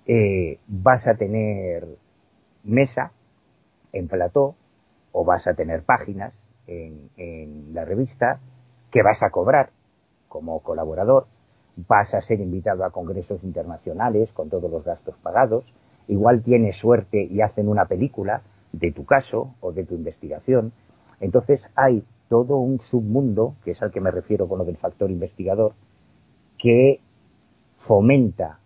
eh, vas a tener mesa en plató, o vas a tener páginas, en, la revista, que vas a cobrar como colaborador, vas a ser invitado a congresos internacionales con todos los gastos pagados, igual tienes suerte y hacen una película de tu caso o de tu investigación. Entonces hay todo un submundo, que es al que me refiero con lo del factor investigador, que fomenta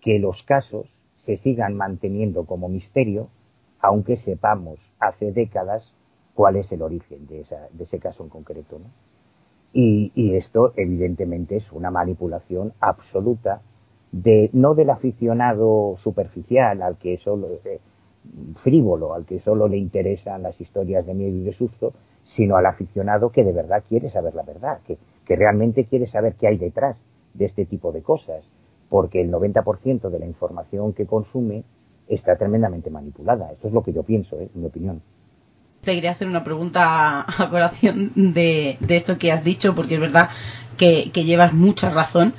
que los casos se sigan manteniendo como misterio, aunque sepamos hace décadas cuál es el origen de, ese caso en concreto. ¿no? Y, esto, evidentemente, es una manipulación absoluta de no del aficionado superficial al que solo eh, frívolo, al que solo le interesan las historias de miedo y de susto, sino al aficionado que de verdad quiere saber la verdad, que, realmente quiere saber qué hay detrás de este tipo de cosas, porque el 90% de la información que consume está tremendamente manipulada. Esto es lo que yo pienso, ¿eh? en mi opinión te quería hacer una pregunta a colación de, esto que has dicho, porque es verdad que, llevas mucha razón.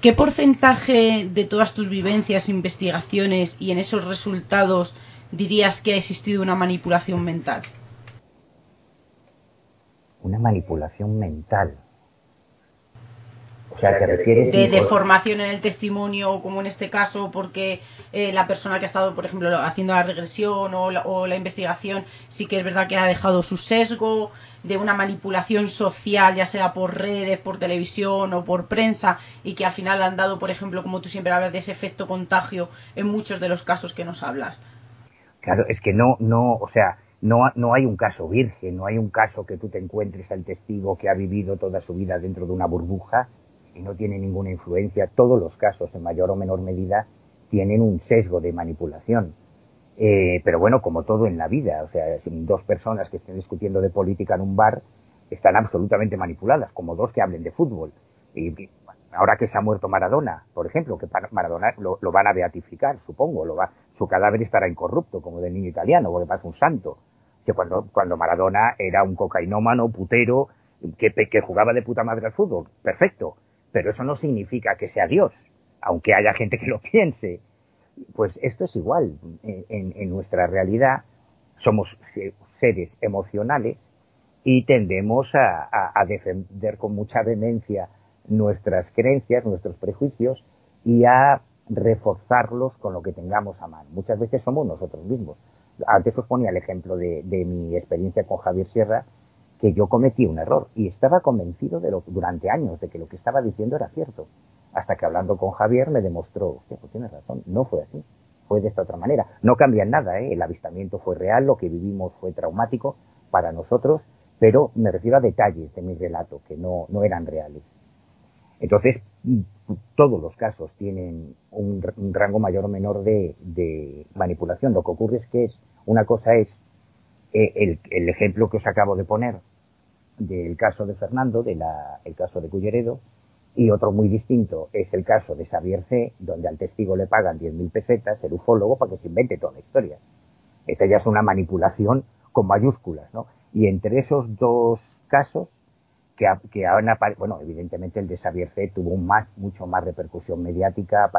¿Qué porcentaje de todas tus vivencias, investigaciones y en esos resultados dirías que ha existido una manipulación mental? Una manipulación mental. O sea, te refieres de, de, formación en el testimonio, como en este caso, porque eh, la persona que ha estado, por ejemplo, haciendo la regresión o la, o la, investigación, sí que es verdad que ha dejado su sesgo, de una manipulación social, ya sea por redes, por televisión o por prensa, y que al final han dado, por ejemplo, como tú siempre hablas, de ese efecto contagio en muchos de los casos que nos hablas. Claro, es que no, no, o sea, no, no hay un caso virgen, no hay un caso que tú te encuentres al testigo que ha vivido toda su vida dentro de una burbuja y no tiene ninguna influencia. Todos los casos, en mayor o menor medida, tienen un sesgo de manipulación. Eh, pero bueno, como todo en la vida, o sea, dos personas que estén discutiendo de política en un bar están absolutamente manipuladas, como dos que hablen de fútbol. Y, ahora que se ha muerto Maradona, por ejemplo, que Maradona lo, van a beatificar, supongo, lo va, su cadáver estará incorrupto, como del niño italiano, porque pasa un santo. Que cuando, cuando Maradona era un cocainómano, putero, que, que jugaba de puta madre al fútbol, perfecto. Pero eso no significa que sea Dios, aunque haya gente que lo piense. Pues esto es igual. En, nuestra realidad somos seres emocionales y tendemos a, defender con mucha vehemencia nuestras creencias, nuestros prejuicios y a reforzarlos con lo que tengamos a mano. Muchas veces somos nosotros mismos. Antes os ponía el ejemplo de, de mi experiencia con Javier Sierra, que yo cometí un error y estaba convencido de lo, durante años de que lo que estaba diciendo era cierto. Hasta que hablando con Javier me demostró, pues tienes razón, no fue así, fue de esta otra manera. No cambia nada, ¿eh? el avistamiento fue real, lo que vivimos fue traumático para nosotros, pero me refiero a detalles de mi relato que no, no eran reales. Entonces, todos los casos tienen un, rango mayor o menor de, manipulación. Lo que ocurre es que es, una cosa es eh, el, ejemplo que os acabo de poner del caso de Fernando, del el caso de Culleredo, y otro muy distinto es el caso de Xavier C., donde al testigo le pagan 10.000 pesetas, el ufólogo, para que se invente toda la historia. Esa ya es una manipulación con mayúsculas, ¿no? Y entre esos dos casos, que, que han bueno, evidentemente el de Xavier C. tuvo más, mucho más repercusión mediática,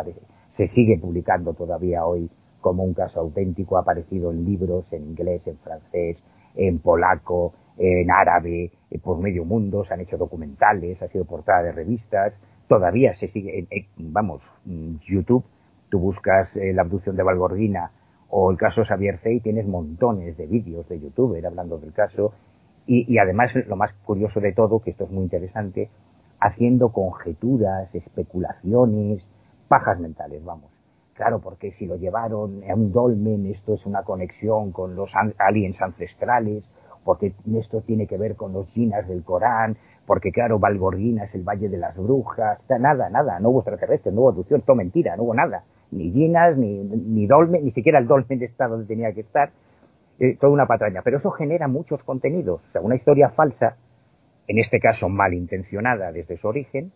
se sigue publicando todavía hoy como un caso auténtico, ha aparecido en libros, en inglés, en francés, en polaco, en árabe, eh, por medio mundo, se han hecho documentales, ha sido portada de revistas, todavía se sigue, vamos, mm, YouTube, tú buscas eh, la abducción de Valgordina o el caso Xavier Fey, tienes montones de vídeos de youtuber hablando del caso y, y además lo más curioso de todo, que esto es muy interesante, haciendo conjeturas, especulaciones, pajas mentales, vamos. Claro, porque si lo llevaron a un dolmen, esto es una conexión con los aliens ancestrales, porque esto tiene que ver con los jinas del Corán, porque claro, Valgorguina es el Valle de las Brujas, nada, nada, no hubo extraterrestres, no hubo aducción, todo mentira, no hubo nada, ni jinas, ni, ni dolmen, ni siquiera el dolmen está donde tenía que estar, eh, toda una patraña, pero eso genera muchos contenidos, o sea, una historia falsa, en este caso malintencionada desde su origen,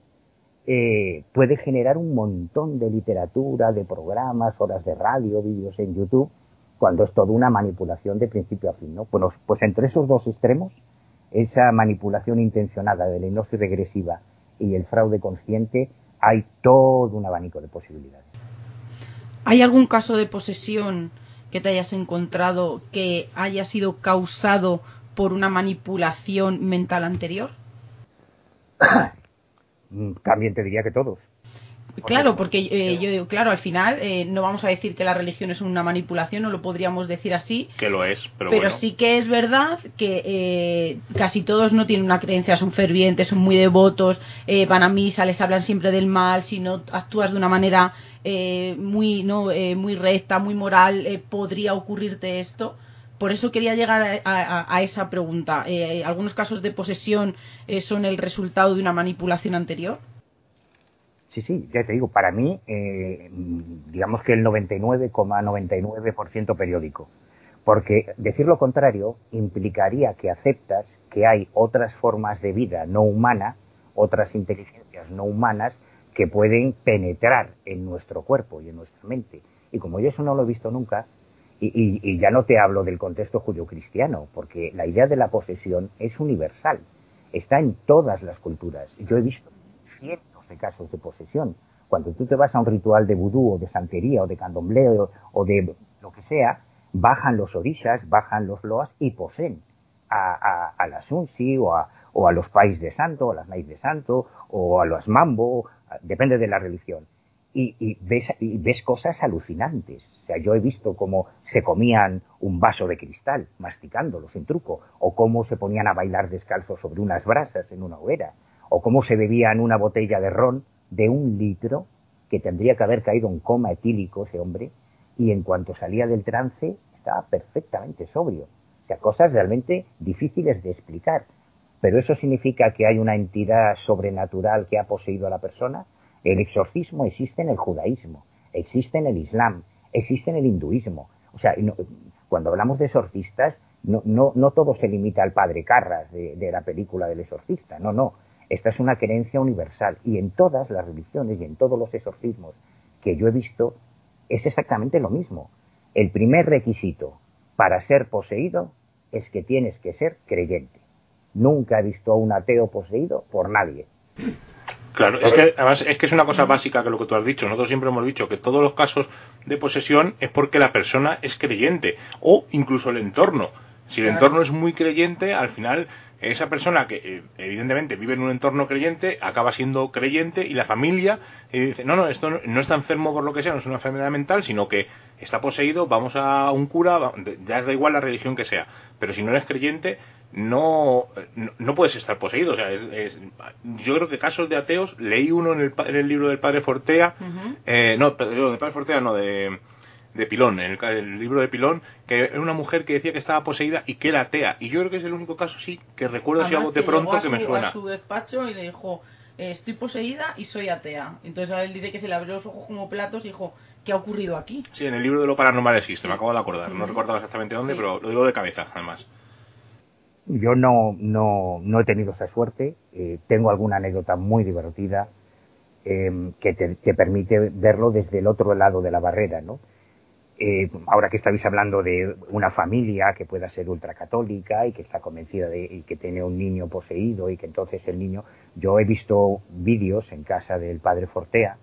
eh, puede generar un montón de literatura, de programas, horas de radio, vídeos en YouTube, cuando es toda una manipulación de principio a fin, ¿no? Bueno, pues entre esos dos extremos, esa manipulación intencionada de la hipnosis regresiva y el fraude consciente, hay todo un abanico de posibilidades. ¿Hay algún caso de posesión que te hayas encontrado que haya sido causado por una manipulación mental anterior? También te diría que todos. Claro, porque eh, yo digo, claro, al final eh, no vamos a decir que la religión es una manipulación, no lo podríamos decir así. Que lo es, pero, pero sí que es verdad que eh, casi todos no tienen una creencia, son fervientes, son muy devotos, van a misa, les hablan siempre del mal, si no actúas de una manera muy, no, muy recta, muy moral, podría ocurrirte esto. Por eso quería llegar a, a esa pregunta. ¿Algunos casos de posesión son el resultado de una manipulación anterior? Sí, sí, ya te digo, para mí, eh, digamos que el 99,99% periódico. Porque decir lo contrario implicaría que aceptas que hay otras formas de vida no humana, otras inteligencias no humanas que pueden penetrar en nuestro cuerpo y en nuestra mente. Y como yo eso no lo he visto nunca, y, y ya no te hablo del contexto judio-cristiano, porque la idea de la posesión es universal, está en todas las culturas. Yo he visto cientos de casos de posesión. Cuando tú te vas a un ritual de vudú o de santería o de candombleo o de lo que sea, bajan los orishas, bajan los loas y poseen a, a la Sunsi o a, o a los Pais de Santo, a las Nais de Santo, o a los Mambo, depende de la religión. Y, y, ves, y ves cosas alucinantes. O sea, yo he visto cómo se comían un vaso de cristal, masticándolo sin truco, o cómo se ponían a bailar descalzos sobre unas brasas en una hoguera, o cómo se bebían una botella de ron de un litro, que tendría que haber caído en coma etílico ese hombre, y en cuanto salía del trance estaba perfectamente sobrio. O sea, cosas realmente difíciles de explicar. Pero eso significa que hay una entidad sobrenatural que ha poseído a la persona. El exorcismo existe en el judaísmo, existe en el islam, existe en el hinduismo. O sea, cuando hablamos de exorcistas, no, no, no, todo se limita al padre Carras de, de la película del exorcista. No, no. Esta es una creencia universal. Y en todas las religiones y en todos los exorcismos que yo he visto, es exactamente lo mismo. El primer requisito para ser poseído es que tienes que ser creyente. Nunca he visto a un ateo poseído por nadie. Claro, es que además es que es una cosa básica que lo que tú has dicho. Nosotros siempre hemos dicho que todos los casos de posesión es porque la persona es creyente o incluso el entorno. Si el entorno es muy creyente, al final esa persona que eh, evidentemente vive en un entorno creyente acaba siendo creyente y la familia eh, dice, no, no, esto no, está enfermo por lo que sea, no es una enfermedad mental, sino que está poseído, vamos a un cura, ya da igual la religión que sea, pero si no eres creyente, no, no, puedes estar poseído. O sea, es, yo creo que casos de ateos, leí uno en el, en el libro del padre Fortea, eh, no, del padre Fortea no, de de Pilón, en el, libro de Pilón, que era una mujer que decía que estaba poseída y que era atea. Y yo creo que es el único caso, sí, que recuerdo así algo de pronto que me suena. a su despacho y le dijo, eh, estoy poseída y soy atea. Entonces a él dice que se le abrió los ojos como platos y dijo, ¿qué ha ocurrido aquí? Sí, en el libro de lo paranormal existe, me acabo de acordar. No recuerdo exactamente dónde, pero lo digo de cabeza, además. Yo no, no, no he tenido esa suerte. Eh, tengo alguna anécdota muy divertida eh, que te, permite verlo desde el otro lado de la barrera, ¿no? Eh, ahora que estáis hablando de una familia que pueda ser ultracatólica y que está convencida de y que tiene un niño poseído y que entonces el niño, yo he visto vídeos en casa del padre Fortea,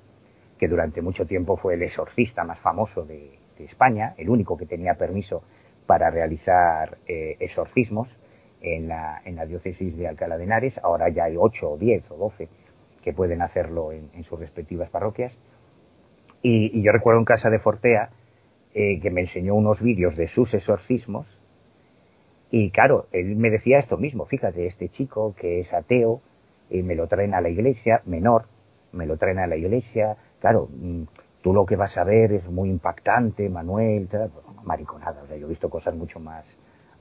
que durante mucho tiempo fue el exorcista más famoso de, España, el único que tenía permiso para realizar eh, exorcismos en la, en la diócesis de Alcalá de Henares. Ahora ya hay ocho o diez o doce que pueden hacerlo en, sus respectivas parroquias. Y yo recuerdo en casa de Fortea, eh, que me enseñó unos vídeos de sus exorcismos. Y claro, él me decía esto mismo, fíjate, este chico que es ateo, eh, me lo traen a la iglesia, menor, me lo traen a la iglesia, claro, mm, tú lo que vas a ver es muy impactante, Manuel, mariconada, o sea, yo he visto cosas mucho más,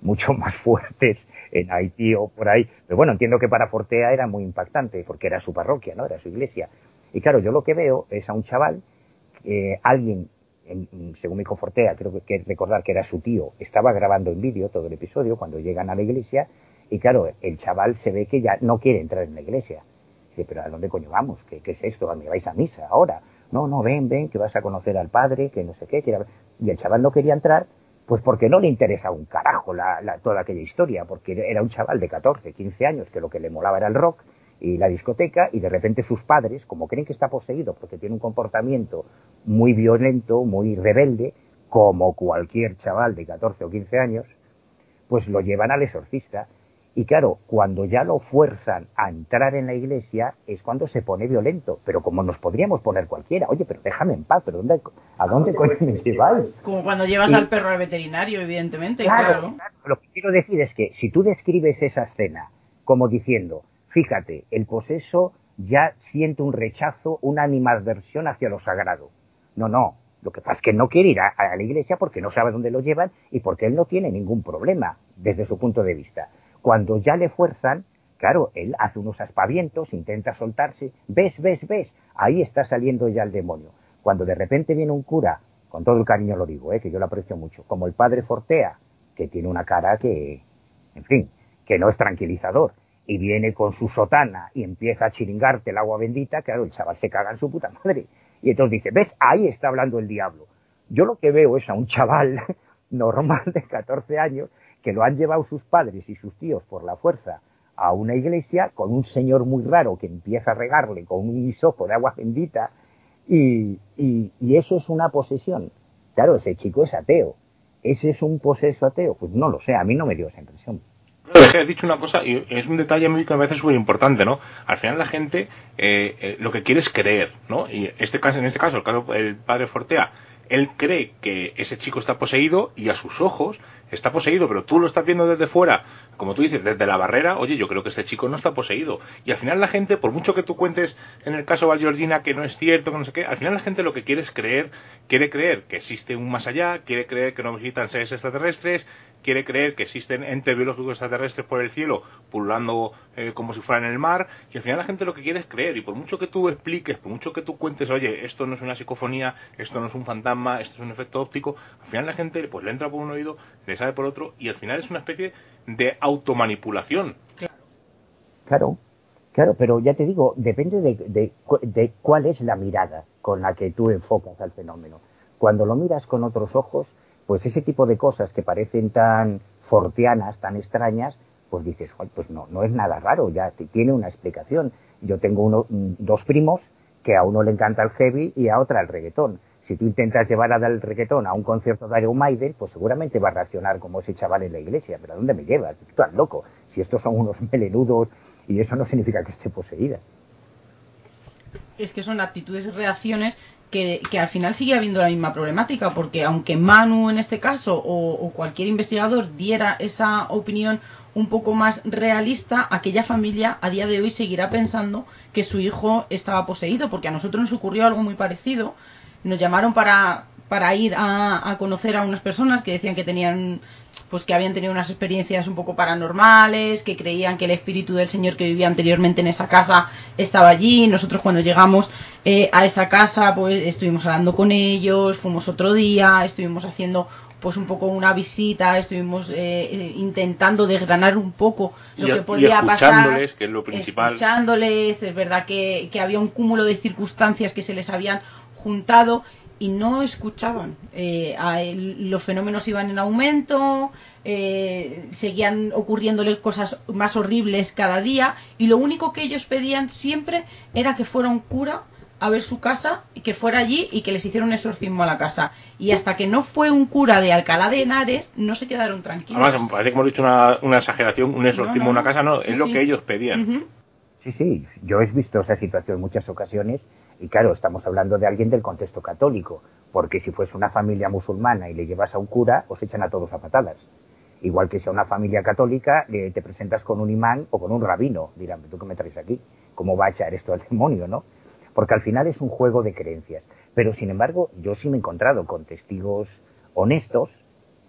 mucho más fuertes en Haití o por ahí, pero bueno, entiendo que para Fortea era muy impactante, porque era su parroquia, ¿no? Era su iglesia. Y claro, yo lo que veo es a un chaval, eh, alguien según mi Fortea, creo que, que recordar que era su tío, estaba grabando en vídeo todo el episodio cuando llegan a la iglesia y claro, el chaval se ve que ya no quiere entrar en la iglesia. Dice, pero ¿a dónde coño vamos? ¿Qué, es esto? ¿A mí vais a misa ahora? No, no, ven, ven, que vas a conocer al padre, que no sé qué. Y el chaval no quería entrar, pues porque no le interesa un carajo la, toda aquella historia, porque era un chaval de 14, 15 años que lo que le molaba era el rock y la discoteca y de repente sus padres, como creen que está poseído porque tiene un comportamiento muy violento, muy rebelde, como cualquier chaval de 14 o 15 años, pues lo llevan al exorcista. Y claro, cuando ya lo fuerzan a entrar en la iglesia es cuando se pone violento. Pero como nos podríamos poner cualquiera, oye, pero déjame en paz, pero ¿dónde, ¿a dónde coño me lleváis? Como cuando llevas al perro al veterinario, evidentemente. claro. Lo que quiero decir es que si tú describes esa escena como diciendo, Fíjate, el poseso ya siente un rechazo, una animadversión hacia lo sagrado. No, no. Lo que pasa es que no quiere ir a, la iglesia porque no sabe dónde lo llevan y porque él no tiene ningún problema desde su punto de vista. Cuando ya le fuerzan, claro, él hace unos aspavientos, intenta soltarse, ves, ves, ves, ahí está saliendo ya el demonio. Cuando de repente viene un cura, con todo el cariño lo digo, ¿eh? que yo lo aprecio mucho, como el padre Fortea, que tiene una cara que, en fin, que no es tranquilizador, y viene con su sotana y empieza a chiringarte el agua bendita, claro, el chaval se caga en su puta madre. Y entonces dice, ¿ves? Ahí está hablando el diablo. Yo lo que veo es a un chaval normal de 14 años que lo han llevado sus padres y sus tíos por la fuerza a una iglesia con un señor muy raro que empieza a regarle con un hisopo de agua bendita y, y, y eso es una posesión. Claro, ese chico es ateo. ¿Ese es un poseso ateo? Pues no lo sé, a mí no me dio esa impresión has dicho una cosa y es un detalle que me parece súper importante, ¿no? Al final la gente eh, eh, lo que quiere es creer, ¿no? Y este caso, en este caso, el caso el padre Fortea, él cree que ese chico está poseído y a sus ojos está poseído, pero tú lo estás viendo desde fuera, como tú dices, desde la barrera, oye, yo creo que este chico no está poseído. Y al final la gente, por mucho que tú cuentes en el caso de Georgina que no es cierto, que no sé qué, al final la gente lo que quiere es creer, quiere creer que existe un más allá, quiere creer que no visitan seres extraterrestres, quiere creer que existen entes biológicos extraterrestres por el cielo pululando eh, como si fueran en el mar y al final la gente lo que quiere es creer y por mucho que tú expliques, por mucho que tú cuentes, oye, esto no es una psicofonía, esto no es un fantasma, esto es un efecto óptico, al final la gente pues le entra por un oído, le sale por otro y al final es una especie de automanipulación. Claro, claro, pero ya te digo, depende de, de, de cuál es la mirada con la que tú enfocas al fenómeno. Cuando lo miras con otros ojos, pues ese tipo de cosas que parecen tan fortianas, tan extrañas, pues dices, pues no, no es nada raro, ya tiene una explicación. Yo tengo uno, mm, dos primos que a uno le encanta el heavy y a otra el reggaetón. Si tú intentas llevar a del reggaetón a un concierto de Iron Maiden, pues seguramente va a reaccionar como ese chaval en la iglesia. Pero ¿a dónde me llevas? Tú estás loco. Si estos son unos melenudos y eso no significa que esté poseída. Es que son actitudes y reacciones que, al final sigue habiendo la misma problemática, porque aunque Manu en este caso o, cualquier investigador diera esa opinión un poco más realista, aquella familia a día de hoy seguirá pensando que su hijo estaba poseído, porque a nosotros nos ocurrió algo muy parecido. Nos llamaron para, para ir a, a conocer a unas personas que decían que tenían pues que habían tenido unas experiencias un poco paranormales, que creían que el espíritu del señor que vivía anteriormente en esa casa estaba allí. Nosotros cuando llegamos eh, a esa casa, pues estuvimos hablando con ellos, fuimos otro día, estuvimos haciendo pues un poco una visita, estuvimos eh, eh, intentando desgranar un poco lo que podía escuchándoles, pasar, que es lo principal. Escuchándoles, es verdad que, que había un cúmulo de circunstancias que se les habían juntado y no escuchaban. Eh, los fenómenos iban en aumento, eh, seguían ocurriéndoles cosas más horribles cada día y lo único que ellos pedían siempre era que fuera un cura a ver su casa y que fuera allí y que les hiciera un exorcismo a la casa. Y hasta que no fue un cura de Alcalá de Henares, no se quedaron tranquilos. Además, parece que hemos dicho una, exageración, un exorcismo a una casa, no, es lo que ellos pedían. Sí, sí, yo he visto esa situación en muchas ocasiones y claro, estamos hablando de alguien del contexto católico, porque si fuese una familia musulmana y le llevas a un cura, os echan a todos a patadas. Igual que si a una familia católica te presentas con un imán o con un rabino, dirán, ¿tú qué me traes aquí? ¿Cómo va a echar esto al demonio, no? Porque al final es un juego de creencias. Pero sin embargo, yo sí me he encontrado con testigos honestos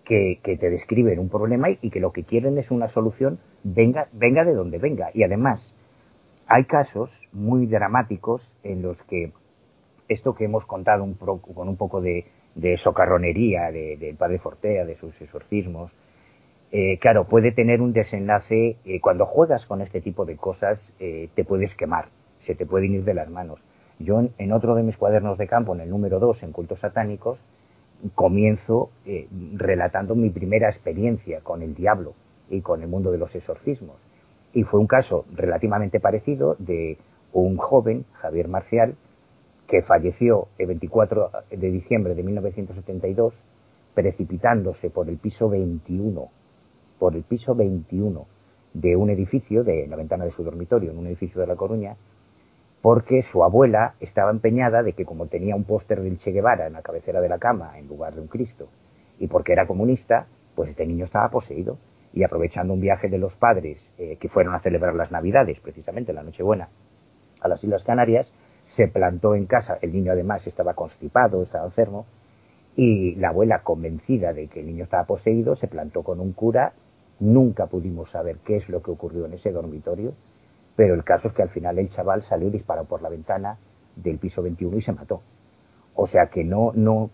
que, que te describen un problema y, y que lo que quieren es una solución, venga, venga de donde venga. Y además, hay casos muy dramáticos en los que esto que hemos contado con un poco de, socarronería del padre Fortea, de sus exorcismos, eh, claro, puede tener un desenlace, eh, cuando juegas con este tipo de cosas, eh, te puedes quemar, se te pueden ir de las manos. Yo en, otro de mis cuadernos de campo, en el número 2, en cultos satánicos, comienzo relatando mi primera experiencia con el diablo y con el mundo de los exorcismos. Y fue un caso relativamente parecido de un joven, Javier Marcial, que falleció el 24 de diciembre de 1972 precipitándose por el piso 21, por el piso 21 de un edificio, de la ventana de su dormitorio, en un edificio de La Coruña, porque su abuela estaba empeñada de que como tenía un póster del Che Guevara en la cabecera de la cama en lugar de un Cristo, y porque era comunista, pues este niño estaba poseído y aprovechando un viaje de los padres eh, que fueron a celebrar las Navidades, precisamente la Nochebuena, a las Islas Canarias, se plantó en casa, el niño además estaba constipado, estaba enfermo, y la abuela, convencida de que el niño estaba poseído, se plantó con un cura, nunca pudimos saber qué es lo que ocurrió en ese dormitorio, pero el caso es que al final el chaval salió disparado por la ventana del piso 21 y se mató. O sea que no, no,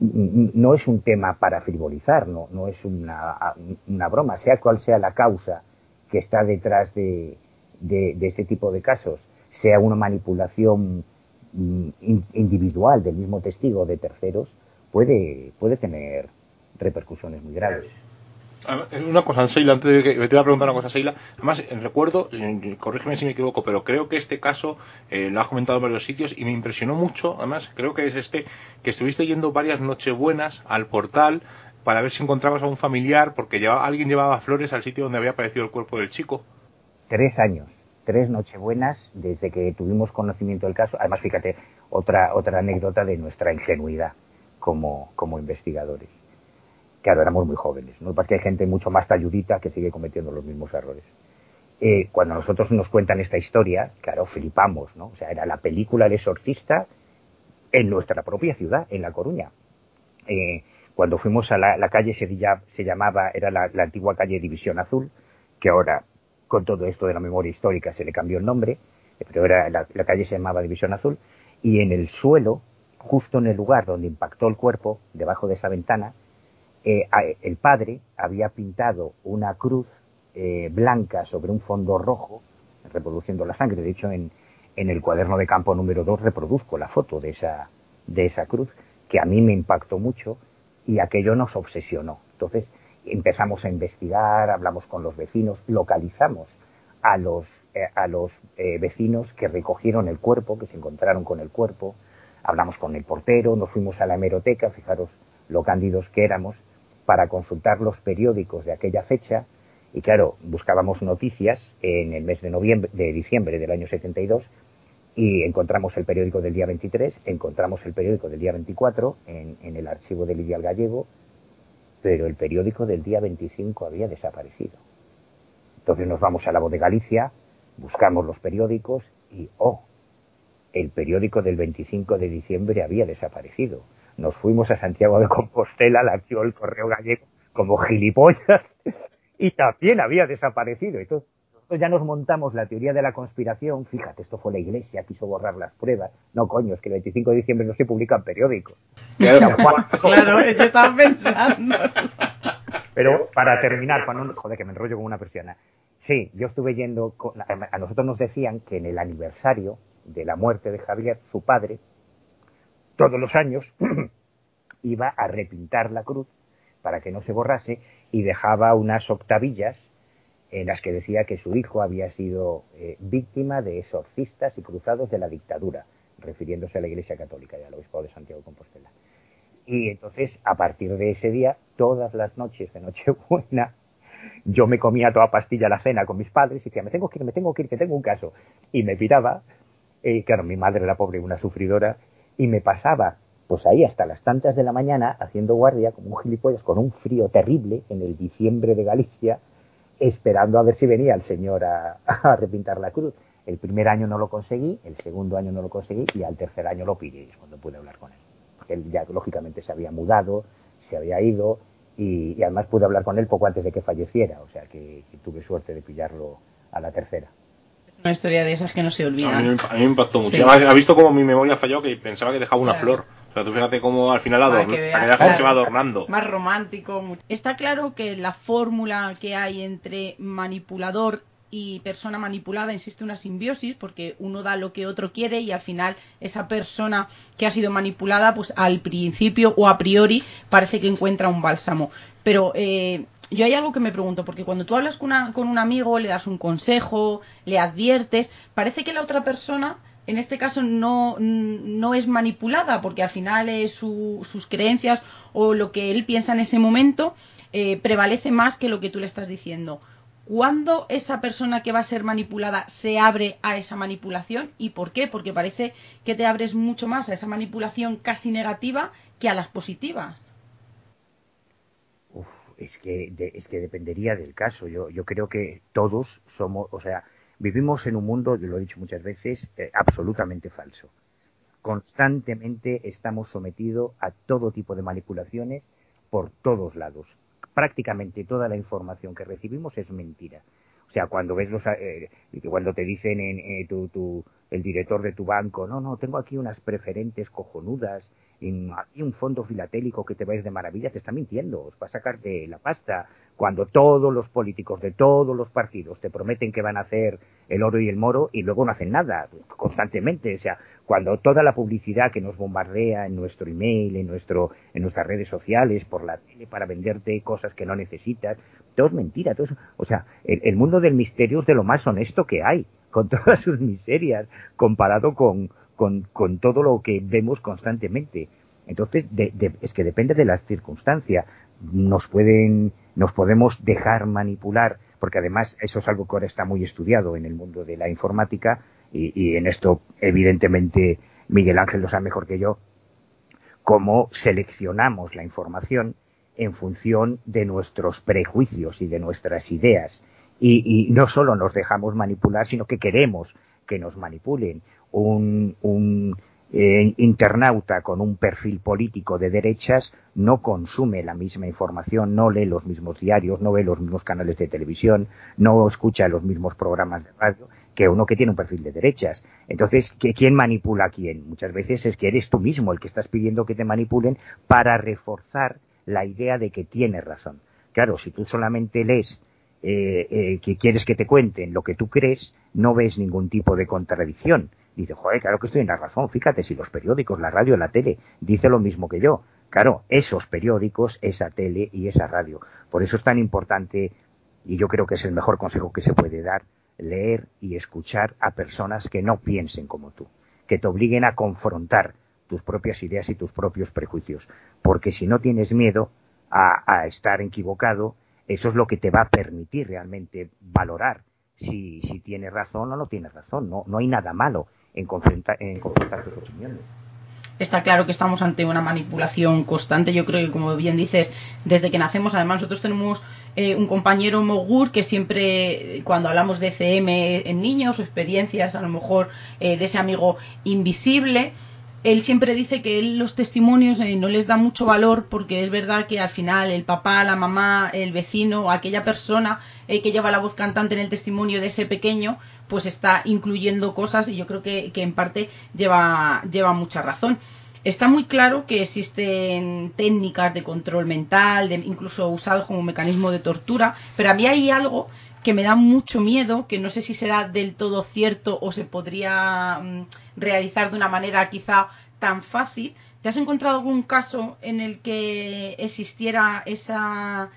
no es un tema para frivolizar, no, no es una, una broma, sea cual sea la causa que está detrás de, de, este tipo de casos, sea una manipulación mm, individual del mismo testigo de terceros, puede, puede tener repercusiones muy graves. Una cosa, Seila, antes de que te voy a preguntar una cosa, Seila. Además, recuerdo, corrígeme si me equivoco, pero creo que este caso eh, lo has comentado en varios sitios y me impresionó mucho. Además, creo que es este que estuviste yendo varias nochebuenas al portal para ver si encontrabas a un familiar, porque llevaba, alguien llevaba flores al sitio donde había aparecido el cuerpo del chico. Tres años, tres nochebuenas desde que tuvimos conocimiento del caso. Además, fíjate, otra, otra anécdota de nuestra ingenuidad como, como investigadores. Claro, éramos muy jóvenes, ¿no? Lo que hay gente mucho más talludita que sigue cometiendo los mismos errores. Eh, cuando nosotros nos cuentan esta historia, claro, flipamos, ¿no? O sea, era la película El exorcista en nuestra propia ciudad, en La Coruña. Eh, cuando fuimos a la, calle se, se, llamaba, era la, antigua calle División Azul, que ahora, con todo esto de la memoria histórica, se le cambió el nombre, pero era la, calle se llamaba División Azul, y en el suelo, justo en el lugar donde impactó el cuerpo, debajo de esa ventana, eh, el padre había pintado una cruz eh, blanca sobre un fondo rojo, reproduciendo la sangre. De hecho, en, en el cuaderno de campo número 2 reproduzco la foto de esa, de esa cruz, que a mí me impactó mucho y aquello nos obsesionó. Entonces empezamos a investigar, hablamos con los vecinos, localizamos a los, eh, a los eh, vecinos que recogieron el cuerpo, que se encontraron con el cuerpo, hablamos con el portero, nos fuimos a la hemeroteca, fijaros lo cándidos que éramos, para consultar los periódicos de aquella fecha. Y claro, buscábamos noticias en el mes de noviembre, de diciembre del año 72 y encontramos el periódico del día 23, encontramos el periódico del día 24 en, en el archivo del Ideal Gallego, pero el periódico del día 25 había desaparecido. Entonces nos vamos a la voz de Galicia, buscamos los periódicos y, oh, el periódico del 25 de diciembre había desaparecido. Nos fuimos a Santiago de Compostela, la acción el correo gallego como gilipollas y también había desaparecido. Entonces, ya nos montamos la teoría de la conspiración. Fíjate, esto fue la iglesia, quiso borrar las pruebas. No, coño, es que el 25 de diciembre no se publican periódicos. Claro, claro yo estaba pensando. Pero para terminar, para no, joder, que me enrollo con una persiana. Sí, yo estuve yendo, a nosotros nos decían que en el aniversario de la muerte de Javier, su padre, todos los años iba a repintar la cruz para que no se borrase y dejaba unas octavillas en las que decía que su hijo había sido eh, víctima de exorcistas y cruzados de la dictadura, refiriéndose a la Iglesia Católica y al obispo de Santiago de Compostela. Y entonces, a partir de ese día, todas las noches de Nochebuena, yo me comía toda pastilla la cena con mis padres y decía, me tengo que ir, me tengo que ir, que tengo un caso. Y me piraba, claro, mi madre era pobre, una sufridora, y me pasaba pues ahí hasta las tantas de la mañana haciendo guardia como un gilipollas con un frío terrible en el diciembre de Galicia esperando a ver si venía el señor a, repintar la cruz. El primer año no lo conseguí, el segundo año no lo conseguí y al tercer año lo pillé, cuando pude hablar con él. Porque él ya lógicamente se había mudado, se había ido y, además pude hablar con él poco antes de que falleciera, o sea que, tuve suerte de pillarlo a la tercera. Es una historia de esas que no se olvida. A mí, me impactó mucho. ha visto cómo mi memoria falló que pensaba que dejaba una flor. Pero tú fíjate cómo al final se va adornando. Más romántico. Está claro que la fórmula que hay entre manipulador y persona manipulada existe una simbiosis porque uno da lo que otro quiere y al final esa persona que ha sido manipulada pues al principio o a priori parece que encuentra un bálsamo pero eh, yo hay algo que me pregunto porque cuando tú hablas con, con un amigo le das un consejo le adviertes parece que la otra persona en este caso no, no es manipulada, porque al final es sus creencias o lo que él piensa en ese momento eh, prevalece más que lo que tú le estás diciendo. ¿Cuándo esa persona que va a ser manipulada se abre a esa manipulación? ¿Y por qué? Porque parece que te abres mucho más a esa manipulación casi negativa que a las positivas. Uf, es que, es que dependería del caso. Yo, yo creo que todos somos, o sea, Vivimos en un mundo, yo lo he dicho muchas veces, eh, absolutamente falso. Constantemente estamos sometidos a todo tipo de manipulaciones por todos lados. Prácticamente toda la información que recibimos es mentira. O sea, cuando ves los, eh, cuando te dicen en, eh, tu, el director de tu banco, no, no, tengo aquí unas preferentes cojonudas, y aquí un fondo filatélico que te va de maravilla, te está mintiendo, os va a sacar de la pasta, cuando todos los políticos de todos los partidos te prometen que van a hacer el oro y el moro y luego no hacen nada constantemente. O sea, cuando toda la publicidad que nos bombardea en nuestro email, en, nuestro, en nuestras redes sociales, por la tele, para venderte cosas que no necesitas, todo es mentira. Todo o sea, el, mundo del misterio es de lo más honesto que hay, con todas sus miserias, comparado con, con, con todo lo que vemos constantemente. Entonces, es que depende de las circunstancias. Nos pueden, nos podemos dejar manipular, porque además eso es algo que ahora está muy estudiado en el mundo de la informática, y, en esto evidentemente Miguel Ángel lo sabe mejor que yo, cómo seleccionamos la información en función de nuestros prejuicios y de nuestras ideas. Y, no solo nos dejamos manipular, sino que queremos que nos manipulen. Un eh, internauta con un perfil político de derechas no consume la misma información, no lee los mismos diarios, no ve los mismos canales de televisión, no escucha los mismos programas de radio que uno que tiene un perfil de derechas. Entonces, ¿quién manipula a quién? Muchas veces es que eres tú mismo el que estás pidiendo que te manipulen para reforzar la idea de que tienes razón. Claro, si tú solamente lees eh, eh, que quieres que te cuenten lo que tú crees, no ves ningún tipo de contradicción. Dice, joder, claro que estoy en la razón. Fíjate, si los periódicos, la radio, la tele, dice lo mismo que yo. Claro, esos periódicos, esa tele y esa radio. Por eso es tan importante, y yo creo que es el mejor consejo que se puede dar, leer y escuchar a personas que no piensen como tú, que te obliguen a confrontar tus propias ideas y tus propios prejuicios. Porque si no tienes miedo a, a estar equivocado, eso es lo que te va a permitir realmente valorar si, si tienes razón o no tienes razón. No, no hay nada malo en en confrontar tus opiniones. Está claro que estamos ante una manipulación constante. Yo creo que, como bien dices, desde que nacemos, además, nosotros tenemos eh, un compañero Mogur que siempre, cuando hablamos de CM en niños o experiencias, a lo mejor eh, de ese amigo invisible, él siempre dice que él los testimonios eh, no les da mucho valor porque es verdad que al final el papá, la mamá, el vecino, aquella persona eh, que lleva la voz cantante en el testimonio de ese pequeño, pues está incluyendo cosas y yo creo que, que en parte lleva, lleva mucha razón. Está muy claro que existen técnicas de control mental, incluso usados como mecanismo de tortura, pero a mí hay algo que me da mucho miedo, que no sé si será del todo cierto o se podría mm, realizar de una manera quizá tan fácil. ¿Te has encontrado algún caso en el que existiera esa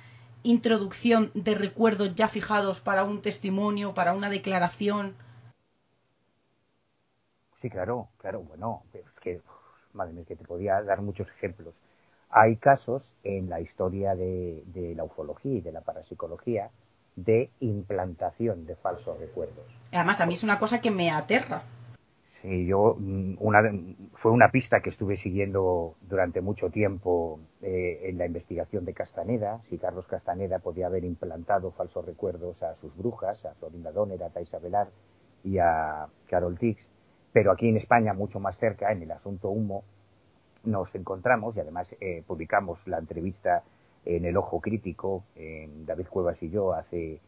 introducción de recuerdos ya fijados para un testimonio, para una declaración? Sí, claro, claro, bueno, es que, madre mía, que te podía dar muchos ejemplos. Hay casos en la historia de, de la ufología y de la parapsicología de implantación de falsos recuerdos. Además, a mí es una cosa que me aterra. Sí, yo mm, una, fue una pista que estuve siguiendo durante mucho tiempo eh, en la investigación de Castaneda, si Carlos Castaneda podía haber implantado falsos recuerdos a sus brujas, a Florinda Donner, a Taisa Velar y a Carol Tix, pero aquí en España, mucho más cerca, en el asunto Humo, nos encontramos y además eh, publicamos la entrevista en el ojo crítico, en David Cuevas y yo, hace,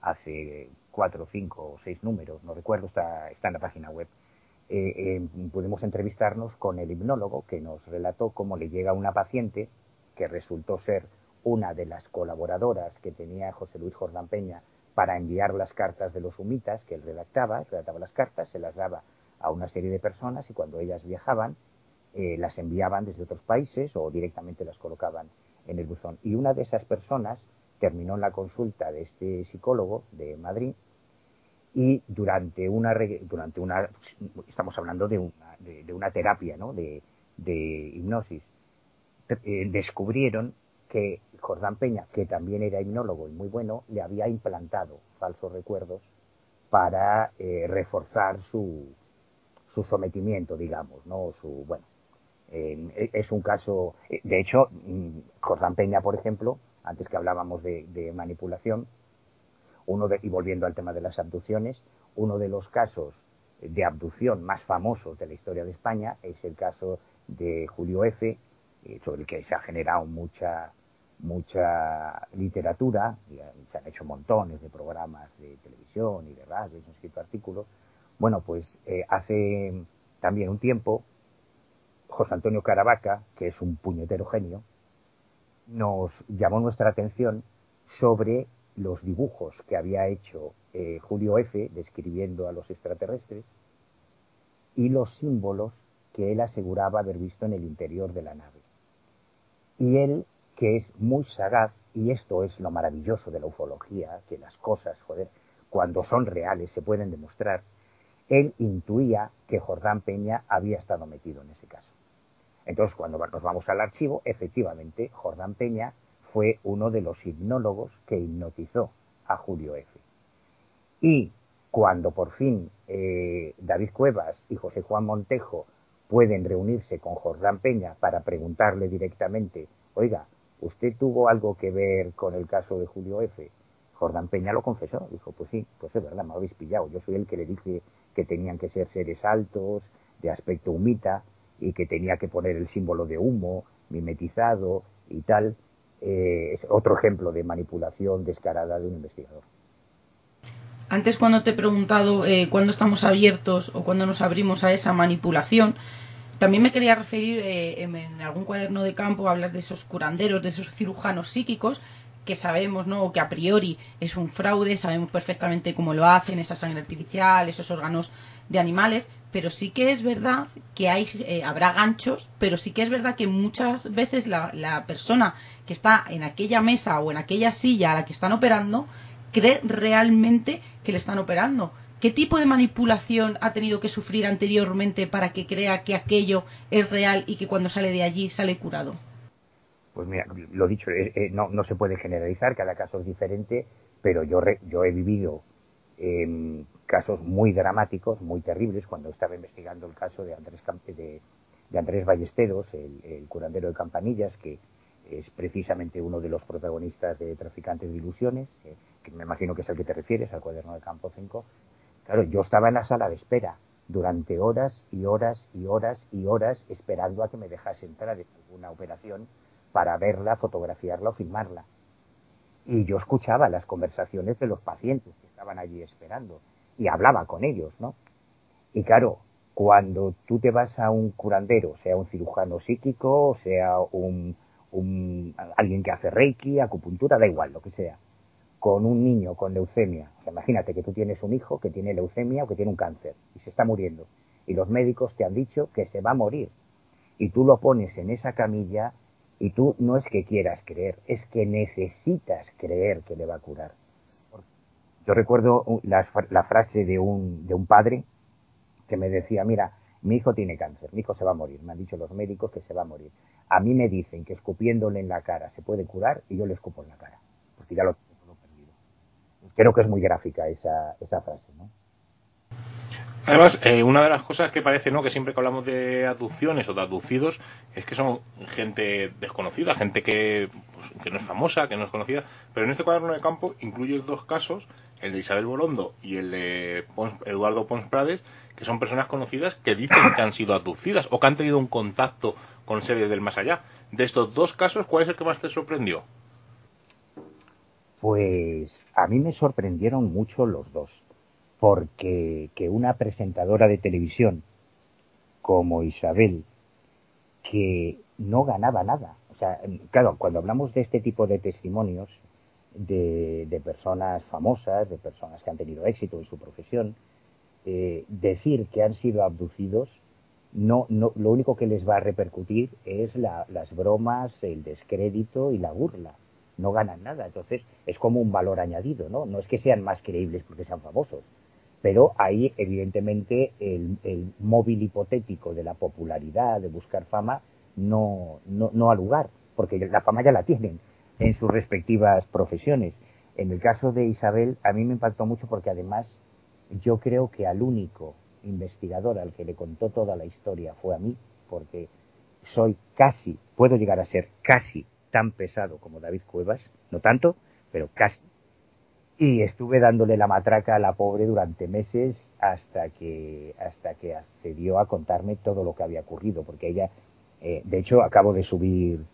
hace cuatro, cinco o seis números, no recuerdo, está, está en la página web, eh, eh, pudimos entrevistarnos con el hipnólogo que nos relató cómo le llega una paciente que resultó ser una de las colaboradoras que tenía José Luis Jordán Peña para enviar las cartas de los humitas que él redactaba, redactaba las cartas, se las daba a una serie de personas y cuando ellas viajaban eh, las enviaban desde otros países o directamente las colocaban en el buzón. Y una de esas personas terminó en la consulta de este psicólogo de Madrid y durante una durante una estamos hablando de una, de, una terapia ¿no? de, de hipnosis eh, descubrieron que Jordán Peña que también era hipnólogo y muy bueno le había implantado falsos recuerdos para eh, reforzar su su sometimiento digamos no su bueno eh, es un caso, eh, de hecho, mm, Jordán Peña, por ejemplo, antes que hablábamos de, manipulación, uno de, y volviendo al tema de las abducciones, uno de los casos de abducción más famosos de la historia de España es el caso de Julio F., eh, sobre el que se ha generado mucha mucha literatura, y se han hecho montones de programas de televisión y de radio, se han escrito artículos. Bueno, pues hace también un tiempo José Antonio Caravaca, que es un puñetero genio, nos llamó nuestra atención sobre los dibujos que había hecho eh, Julio F. describiendo a los extraterrestres y los símbolos que él aseguraba haber visto en el interior de la nave. Y él, que es muy sagaz, y esto es lo maravilloso de la ufología, que las cosas, cuando son reales se pueden demostrar, él intuía que Jordán Peña había estado metido en ese caso. Entonces, cuando nos vamos al archivo, efectivamente, Jordán Peña fue uno de los hipnólogos que hipnotizó a Julio F. Y cuando por fin eh, David Cuevas y José Juan Montejo pueden reunirse con Jordán Peña para preguntarle directamente, oiga, ¿usted tuvo algo que ver con el caso de Julio F? Jordán Peña lo confesó, dijo, pues sí, pues es verdad, me habéis pillado, yo soy el que le dije que tenían que ser seres altos, de aspecto humita, y que tenía que poner el símbolo de humo, mimetizado y tal. Eh, es otro ejemplo de manipulación descarada de un investigador. Antes cuando te he preguntado eh, cuándo estamos abiertos o cuándo nos abrimos a esa manipulación, también me quería referir, eh, en, algún cuaderno de campo hablas de esos curanderos, de esos cirujanos psíquicos, que sabemos, ¿no? que a priori es un fraude, sabemos perfectamente cómo lo hacen, esa sangre artificial, esos órganos de animales, pero sí que es verdad que hay, eh, habrá ganchos, pero sí que es verdad que muchas veces la, la persona que está en aquella mesa o en aquella silla a la que están operando cree realmente que le están operando. ¿Qué tipo de manipulación ha tenido que sufrir anteriormente para que crea que aquello es real y que cuando sale de allí sale curado? Pues mira, lo dicho, eh, eh, no, no se puede generalizar, cada caso es diferente, pero yo, yo he vivido eh, casos muy dramáticos, muy terribles, cuando estaba investigando el caso de Andrés, de, de Andrés Ballesteros, el, curandero de Campanillas, que es precisamente uno de los protagonistas de Traficantes de Ilusiones, que me imagino que es al que te refieres, al cuaderno de Campo 5. Claro, yo estaba en la sala de espera durante horas y horas y horas y horas esperando a que me dejase entrar en alguna operación para verla, fotografiarla o filmarla. Y yo escuchaba las conversaciones de los pacientes que estaban allí esperando y hablaba con ellos, ¿no? Y claro, cuando tú te vas a un curandero, sea un cirujano psíquico, sea un, un alguien que hace reiki, acupuntura, da igual, lo que sea, con un niño con leucemia, o sea, imagínate que tú tienes un hijo que tiene leucemia o que tiene un cáncer y se está muriendo, y los médicos te han dicho que se va a morir, y tú lo pones en esa camilla y tú no es que quieras creer, es que necesitas creer que le va a curar. Yo recuerdo la, frase de un, de un padre que me decía, mira, mi hijo tiene cáncer, mi hijo se va a morir, me han dicho los médicos que se va a morir. A mí me dicen que escupiéndole en la cara se puede curar y yo le escupo en la cara, porque ya lo tengo perdido. Creo que es muy gráfica esa, esa frase, ¿no? Además, eh, una de las cosas que parece, ¿no? Que siempre que hablamos de aducciones o de aducidos, es que son gente desconocida, gente que, pues, que no es famosa, que no es conocida. Pero en este cuaderno de campo incluye dos casos, el de Isabel Bolondo y el de Eduardo Pons Prades, que son personas conocidas que dicen que han sido aducidas o que han tenido un contacto con seres del más allá. De estos dos casos, ¿cuál es el que más te sorprendió? Pues a mí me sorprendieron mucho los dos porque que una presentadora de televisión como Isabel, que no ganaba nada, o sea, claro, cuando hablamos de este tipo de testimonios de, personas famosas, de personas que han tenido éxito en su profesión, eh, decir que han sido abducidos, no, no, lo único que les va a repercutir es la, las bromas, el descrédito y la burla. No ganan nada. Entonces, es como un valor añadido, ¿no? No es que sean más creíbles porque sean famosos, pero ahí evidentemente el, móvil hipotético de la popularidad, de buscar fama, no, no, no ha lugar, porque la fama ya la tienen en sus respectivas profesiones. En el caso de Isabel, a mí me impactó mucho porque además yo creo que al único investigador al que le contó toda la historia fue a mí, porque soy casi, puedo llegar a ser casi tan pesado como David Cuevas, no tanto, pero casi y estuve dándole la matraca a la pobre durante meses hasta que hasta que accedió a contarme todo lo que había ocurrido porque ella eh, de hecho acabo de subir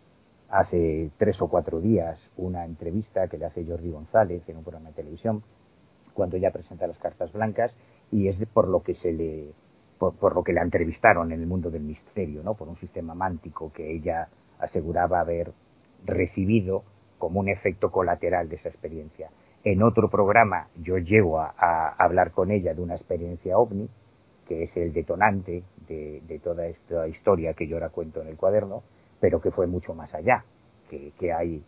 hace tres o cuatro días una entrevista que le hace Jordi González en un programa de televisión cuando ella presenta las cartas blancas y es por lo que se le por, lo que la entrevistaron en el mundo del misterio no por un sistema mántico que ella aseguraba haber recibido como un efecto colateral de esa experiencia. En otro programa yo llego a, hablar con ella de una experiencia ovni, que es el detonante de, toda esta historia que yo ahora cuento en el cuaderno, pero que fue mucho más allá, que, hay,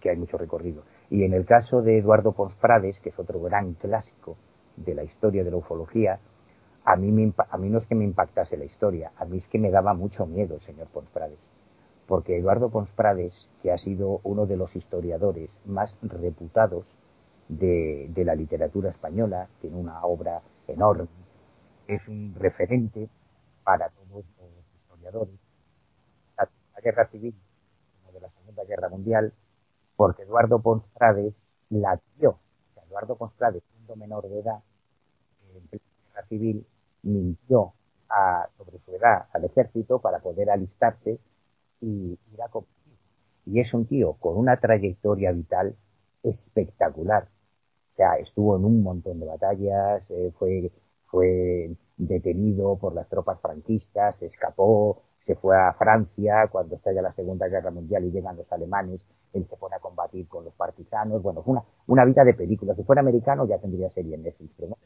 que hay mucho recorrido. Y en el caso de Eduardo Pons Prades, que es otro gran clásico de la historia de la ufología, a mí, a mí no es que me impactase la historia, a mí es que me daba mucho miedo el señor Pons Prades, porque Eduardo Pons Prades, que ha sido uno de los historiadores más reputados de, la literatura española, tiene una obra enorme, es un referente para todos los historiadores. La, Guerra Civil, de la Segunda Guerra Mundial, porque Eduardo Pons Prades la dio. Eduardo Pons Prades, siendo menor de edad, en la Guerra Civil, mintió sobre su edad al ejército para poder alistarse y ir a competir. Y es un tío con una trayectoria vital espectacular. O sea, estuvo en un montón de batallas, eh, fue, fue detenido por las tropas franquistas, escapó, se fue a Francia cuando estalla la Segunda Guerra Mundial y llegan los alemanes, él se pone a combatir con los partisanos. Bueno, fue una, una vida de película. Si fuera americano ya tendría serie en Netflix, pero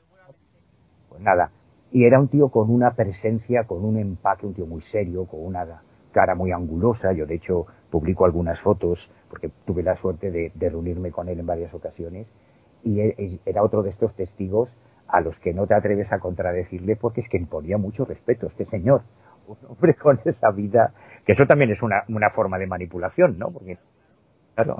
Pues nada, y era un tío con una presencia, con un empaque, un tío muy serio, con una cara muy angulosa. Yo, de hecho, publico algunas fotos porque tuve la suerte de, reunirme con él en varias ocasiones. Y e, e, era otro de estos testigos a los que no te atreves a contradecirle porque es que imponía mucho respeto este señor. Un hombre con esa vida, que eso también es una, forma de manipulación, ¿no? Porque, claro.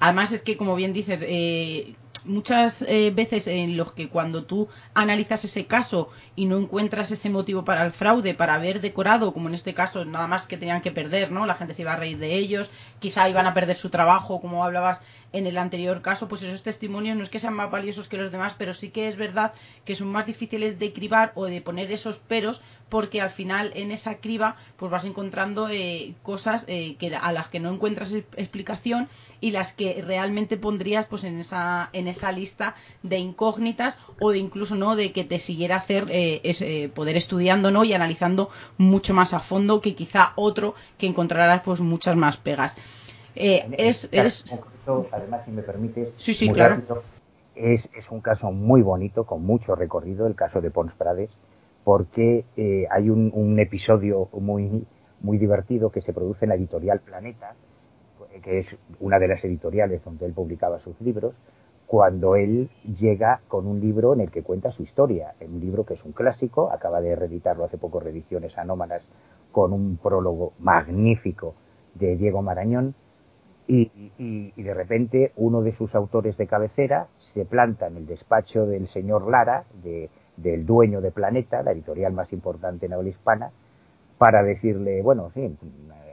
Además es que, como bien dices, eh, muchas eh, veces en los que cuando tú analizas ese caso y no encuentras ese motivo para el fraude, para haber decorado, como en este caso, nada más que tenían que perder, ¿no? La gente se iba a reír de ellos, quizá iban a perder su trabajo, como hablabas en el anterior caso, pues esos testimonios no es que sean más valiosos que los demás, pero sí que es verdad que son más difíciles de cribar o de poner esos peros, porque al final en esa criba pues vas encontrando eh, cosas eh, que a las que no encuentras explicación y las que realmente pondrías pues en esa en esa lista de incógnitas o de incluso no de que te siguiera hacer eh, poder estudiando no y analizando mucho más a fondo que quizá otro que encontrarás pues muchas más pegas. Eh, es, es... además, si me permites, sí, sí, claro. es, es, un caso muy bonito, con mucho recorrido, el caso de Pons Prades, porque eh, hay un, episodio muy, muy divertido que se produce en la editorial Planeta, que es una de las editoriales donde él publicaba sus libros, cuando él llega con un libro en el que cuenta su historia, un libro que es un clásico, acaba de reeditarlo hace poco Reediciones Anómalas, con un prólogo magnífico de Diego Marañón, y, de repente uno de sus autores de cabecera se planta en el despacho del señor Lara, del dueño de Planeta, la editorial más importante en habla hispana, para decirle, bueno, sí,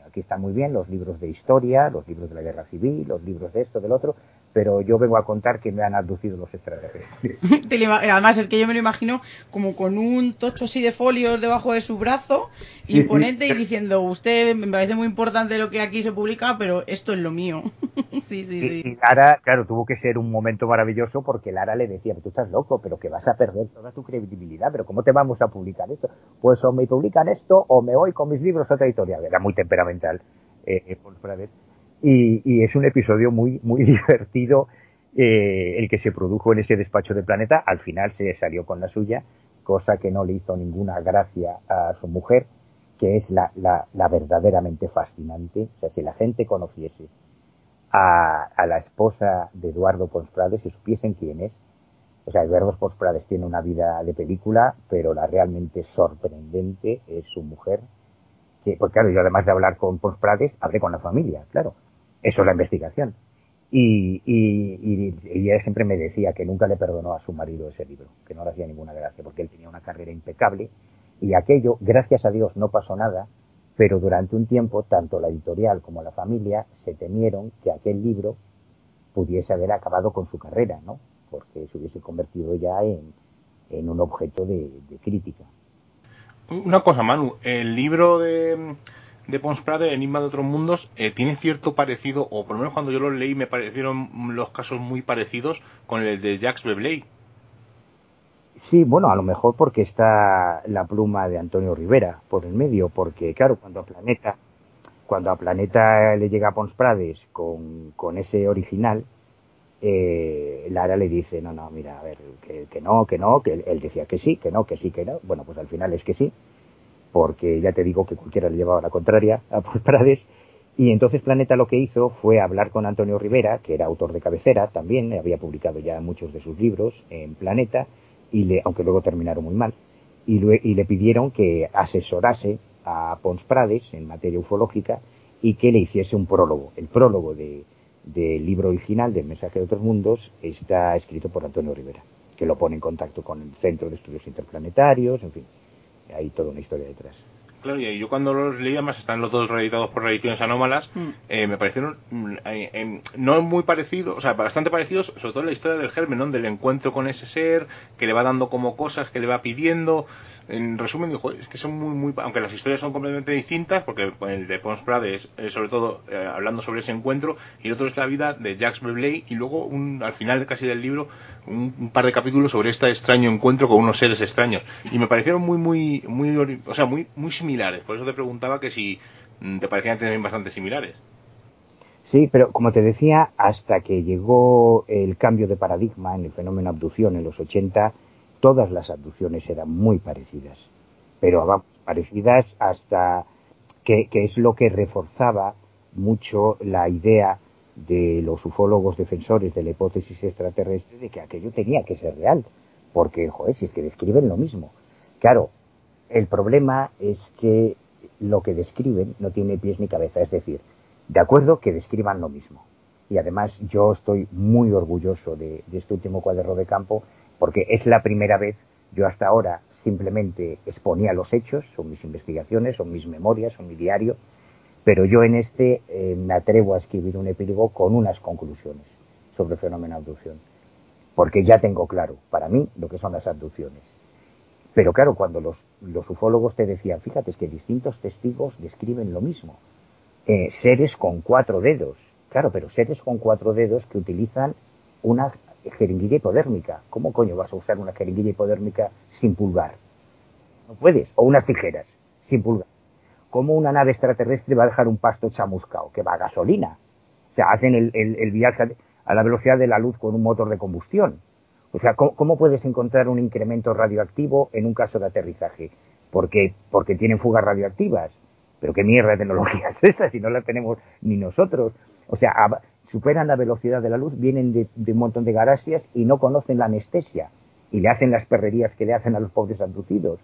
aquí están muy bien los libros de historia, los libros de la guerra civil, los libros de esto, del otro, pero yo vengo a contar que me han abducido los extraterrestres. Además, es que yo me lo imagino como con un tocho así de folios debajo de su brazo, imponente, y diciendo, usted me parece muy importante lo que aquí se publica, pero esto es lo mío. sí, sí, sí. Y Lara, claro, tuvo que ser un momento maravilloso porque Lara le decía, tú estás loco, pero que vas a perder toda tu credibilidad, pero ¿cómo te vamos a publicar esto? Pues o me publican esto o me voy con mis libros a otra editorial. Era muy temperamental. Eh, eh y, es un episodio muy, muy divertido eh, el que se produjo en ese despacho de Planeta. Al final se salió con la suya, cosa que no le hizo ninguna gracia a su mujer, que es la, la, verdaderamente fascinante. O sea, si la gente conociese a, a la esposa de Eduardo Pons Prades, si supiesen quién es, o sea, Eduardo Pons Prades tiene una vida de película, pero la realmente sorprendente es su mujer, que, pues claro, yo además de hablar con Pons Prades, hablé con la familia, claro. Eso es la investigación. Y, y, ella siempre me decía que nunca le perdonó a su marido ese libro, que no le hacía ninguna gracia, porque él tenía una carrera impecable y aquello, gracias a Dios, no pasó nada, pero durante un tiempo, tanto la editorial como la familia se temieron que aquel libro pudiese haber acabado con su carrera, ¿no? Porque se hubiese convertido ya en, en un objeto de crítica. Una cosa, Manu, el libro de de Pons Prade, Enigma de otros mundos, eh, tiene cierto parecido, o por lo menos cuando yo lo leí me parecieron los casos muy parecidos con el de Jacques Bebley. Sí, bueno, a lo mejor porque está la pluma de Antonio Rivera por el medio, porque claro, cuando a Planeta, cuando a Planeta le llega a Pons Prades con, con ese original, eh, Lara le dice, no, no, mira, a ver, que, que no, que no, que él decía que sí, que no, que sí, que no. Bueno, pues al final es que sí porque ya te digo que cualquiera le llevaba la contraria a Prades. Y entonces Planeta lo que hizo fue hablar con Antonio Rivera, que era autor de cabecera también, había publicado ya muchos de sus libros en Planeta, y le, aunque luego terminaron muy mal, y le, y le pidieron que asesorase a Pons Prades en materia ufológica y que le hiciese un prólogo. El prólogo del libro original, del Mensaje de otros Mundos, está escrito por Antonio Rivera, que lo pone en contacto con el Centro de Estudios Interplanetarios, en fin, hay toda una historia detrás. Claro, y yo cuando los leía más están los dos reeditados por reediciones anómalas, mm. eh, me parecieron mm, eh, no muy parecidos, o sea, bastante parecidos, sobre todo la historia del germen, del encuentro con ese ser, que le va dando como cosas, que le va pidiendo, en resumen, es que son muy, muy, aunque las historias son completamente distintas, porque el de Pons Prade es sobre todo eh, hablando sobre ese encuentro, y el otro es la vida de Jacques Bruley, y luego un, al final casi del libro, un, par de capítulos sobre este extraño encuentro con unos seres extraños. Y me parecieron muy, muy, muy, o sea, muy, muy similares. Por eso te preguntaba que si mm, te parecían también bastante similares. Sí, pero como te decía, hasta que llegó el cambio de paradigma en el fenómeno abducción en los 80, todas las abducciones eran muy parecidas, pero parecidas hasta que, es lo que reforzaba mucho la idea de los ufólogos defensores de la hipótesis extraterrestre de que aquello tenía que ser real, porque, joder, si es que describen lo mismo. Claro, el problema es que lo que describen no tiene pies ni cabeza, es decir, de acuerdo que describan lo mismo. Y además yo estoy muy orgulloso de este último cuaderno de campo porque es la primera vez, yo hasta ahora simplemente exponía los hechos, son mis investigaciones, son mis memorias, son mi diario, pero yo en este eh, me atrevo a escribir un epílogo con unas conclusiones sobre el fenómeno abducción, porque ya tengo claro, para mí, lo que son las abducciones. Pero claro, cuando los, ufólogos te decían, fíjate, es que distintos testigos describen lo mismo, eh, seres con cuatro dedos, claro, pero seres con cuatro dedos que utilizan una jeringuilla hipodérmica. ¿Cómo coño vas a usar una jeringuilla hipodérmica sin pulgar? No puedes. O unas tijeras sin pulgar. ¿Cómo una nave extraterrestre va a dejar un pasto chamuscao? Que va a gasolina. O sea, hacen el, viaje a la velocidad de la luz con un motor de combustión. O sea, ¿cómo, puedes encontrar un incremento radioactivo en un caso de aterrizaje? Porque, porque tienen fugas radioactivas. Pero qué mierda de tecnología es esa si no la tenemos ni nosotros. O sea, superan la velocidad de la luz, vienen de, un montón de galaxias y no conocen la anestesia y le hacen las perrerías que le hacen a los pobres abducidos.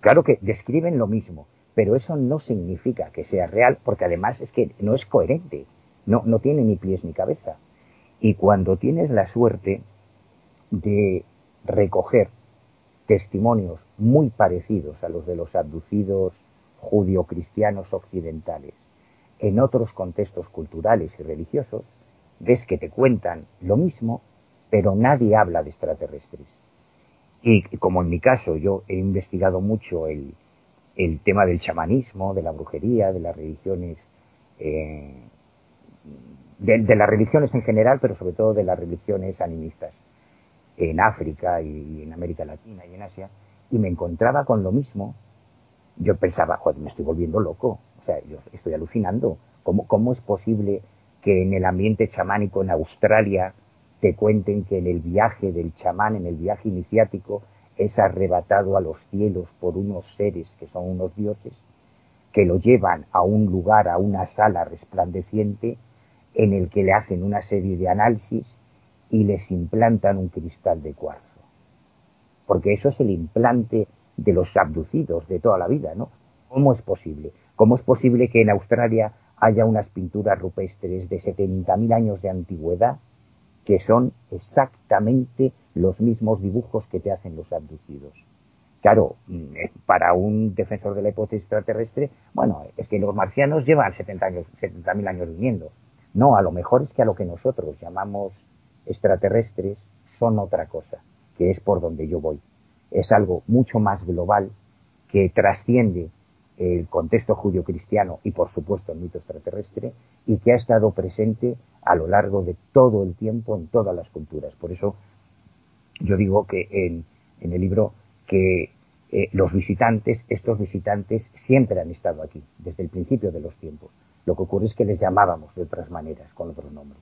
Claro que describen lo mismo, pero eso no significa que sea real, porque además es que no es coherente, no, no tiene ni pies ni cabeza. Y cuando tienes la suerte de recoger testimonios muy parecidos a los de los abducidos judio-cristianos occidentales, en otros contextos culturales y religiosos, ves que te cuentan lo mismo, pero nadie habla de extraterrestres. Y como en mi caso yo he investigado mucho el, tema del chamanismo, de la brujería, de las religiones, eh, de, las religiones en general, pero sobre todo de las religiones animistas en África y en América Latina y en Asia, y me encontraba con lo mismo, yo pensaba, joder, me estoy volviendo loco, o sea, yo estoy alucinando. ¿Cómo, ¿Cómo es posible que en el ambiente chamánico en Australia te cuenten que en el viaje del chamán, en el viaje iniciático, es arrebatado a los cielos por unos seres que son unos dioses, que lo llevan a un lugar, a una sala resplandeciente, en el que le hacen una serie de análisis y les implantan un cristal de cuarzo. Porque eso es el implante de los abducidos de toda la vida, ¿no? ¿Cómo es posible? ¿Cómo es posible que en Australia haya unas pinturas rupestres de 70.000 años de antigüedad que son exactamente los mismos dibujos que te hacen los abducidos? Claro, mm, para un defensor de la hipótesis extraterrestre, bueno, es que los marcianos llevan 70 años, 70.000 años viviendo. No, a lo mejor es que a lo que nosotros llamamos extraterrestres son otra cosa, que es por donde yo voy. Es algo mucho más global que trasciende el contexto judío-cristiano y por supuesto el mito extraterrestre y que ha estado presente a lo largo de todo el tiempo en todas las culturas. Por eso yo digo que en, el libro que eh, los visitantes, estos visitantes siempre han estado aquí, desde el principio de los tiempos. Lo que ocurre es que les llamábamos de otras maneras, con otros nombres.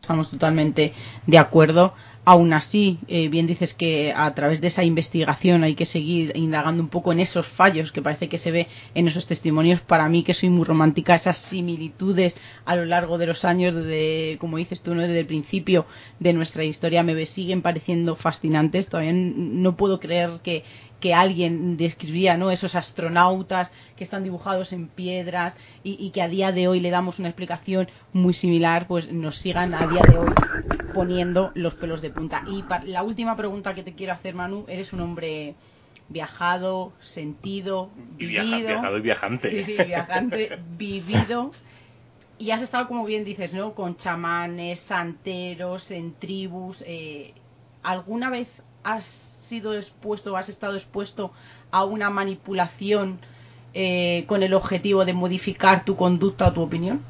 Estamos totalmente de acuerdo Aún así, eh, bien dices que a través de esa investigación hay que seguir indagando un poco en esos fallos que parece que se ve en esos testimonios. Para mí, que soy muy romántica, esas similitudes a lo largo de los años, desde, como dices tú, ¿no? desde el principio de nuestra historia, me siguen pareciendo fascinantes. Todavía no puedo creer que, que alguien describía ¿no? esos astronautas que están dibujados en piedras y, que a día de hoy le damos una explicación muy similar, pues nos sigan a día de hoy poniendo los pelos de punta. Y la última pregunta que te quiero hacer, Manu, eres un hombre viajado, sentido, vivido. viajado y viajante. Sí, sí, viajante, vivido. Y has estado, como bien dices, ¿no? Con chamanes, santeros, en tribus. Eh, ¿Alguna vez has sido expuesto, has estado expuesto a una manipulación eh, con el objetivo de modificar tu conducta o tu opinión?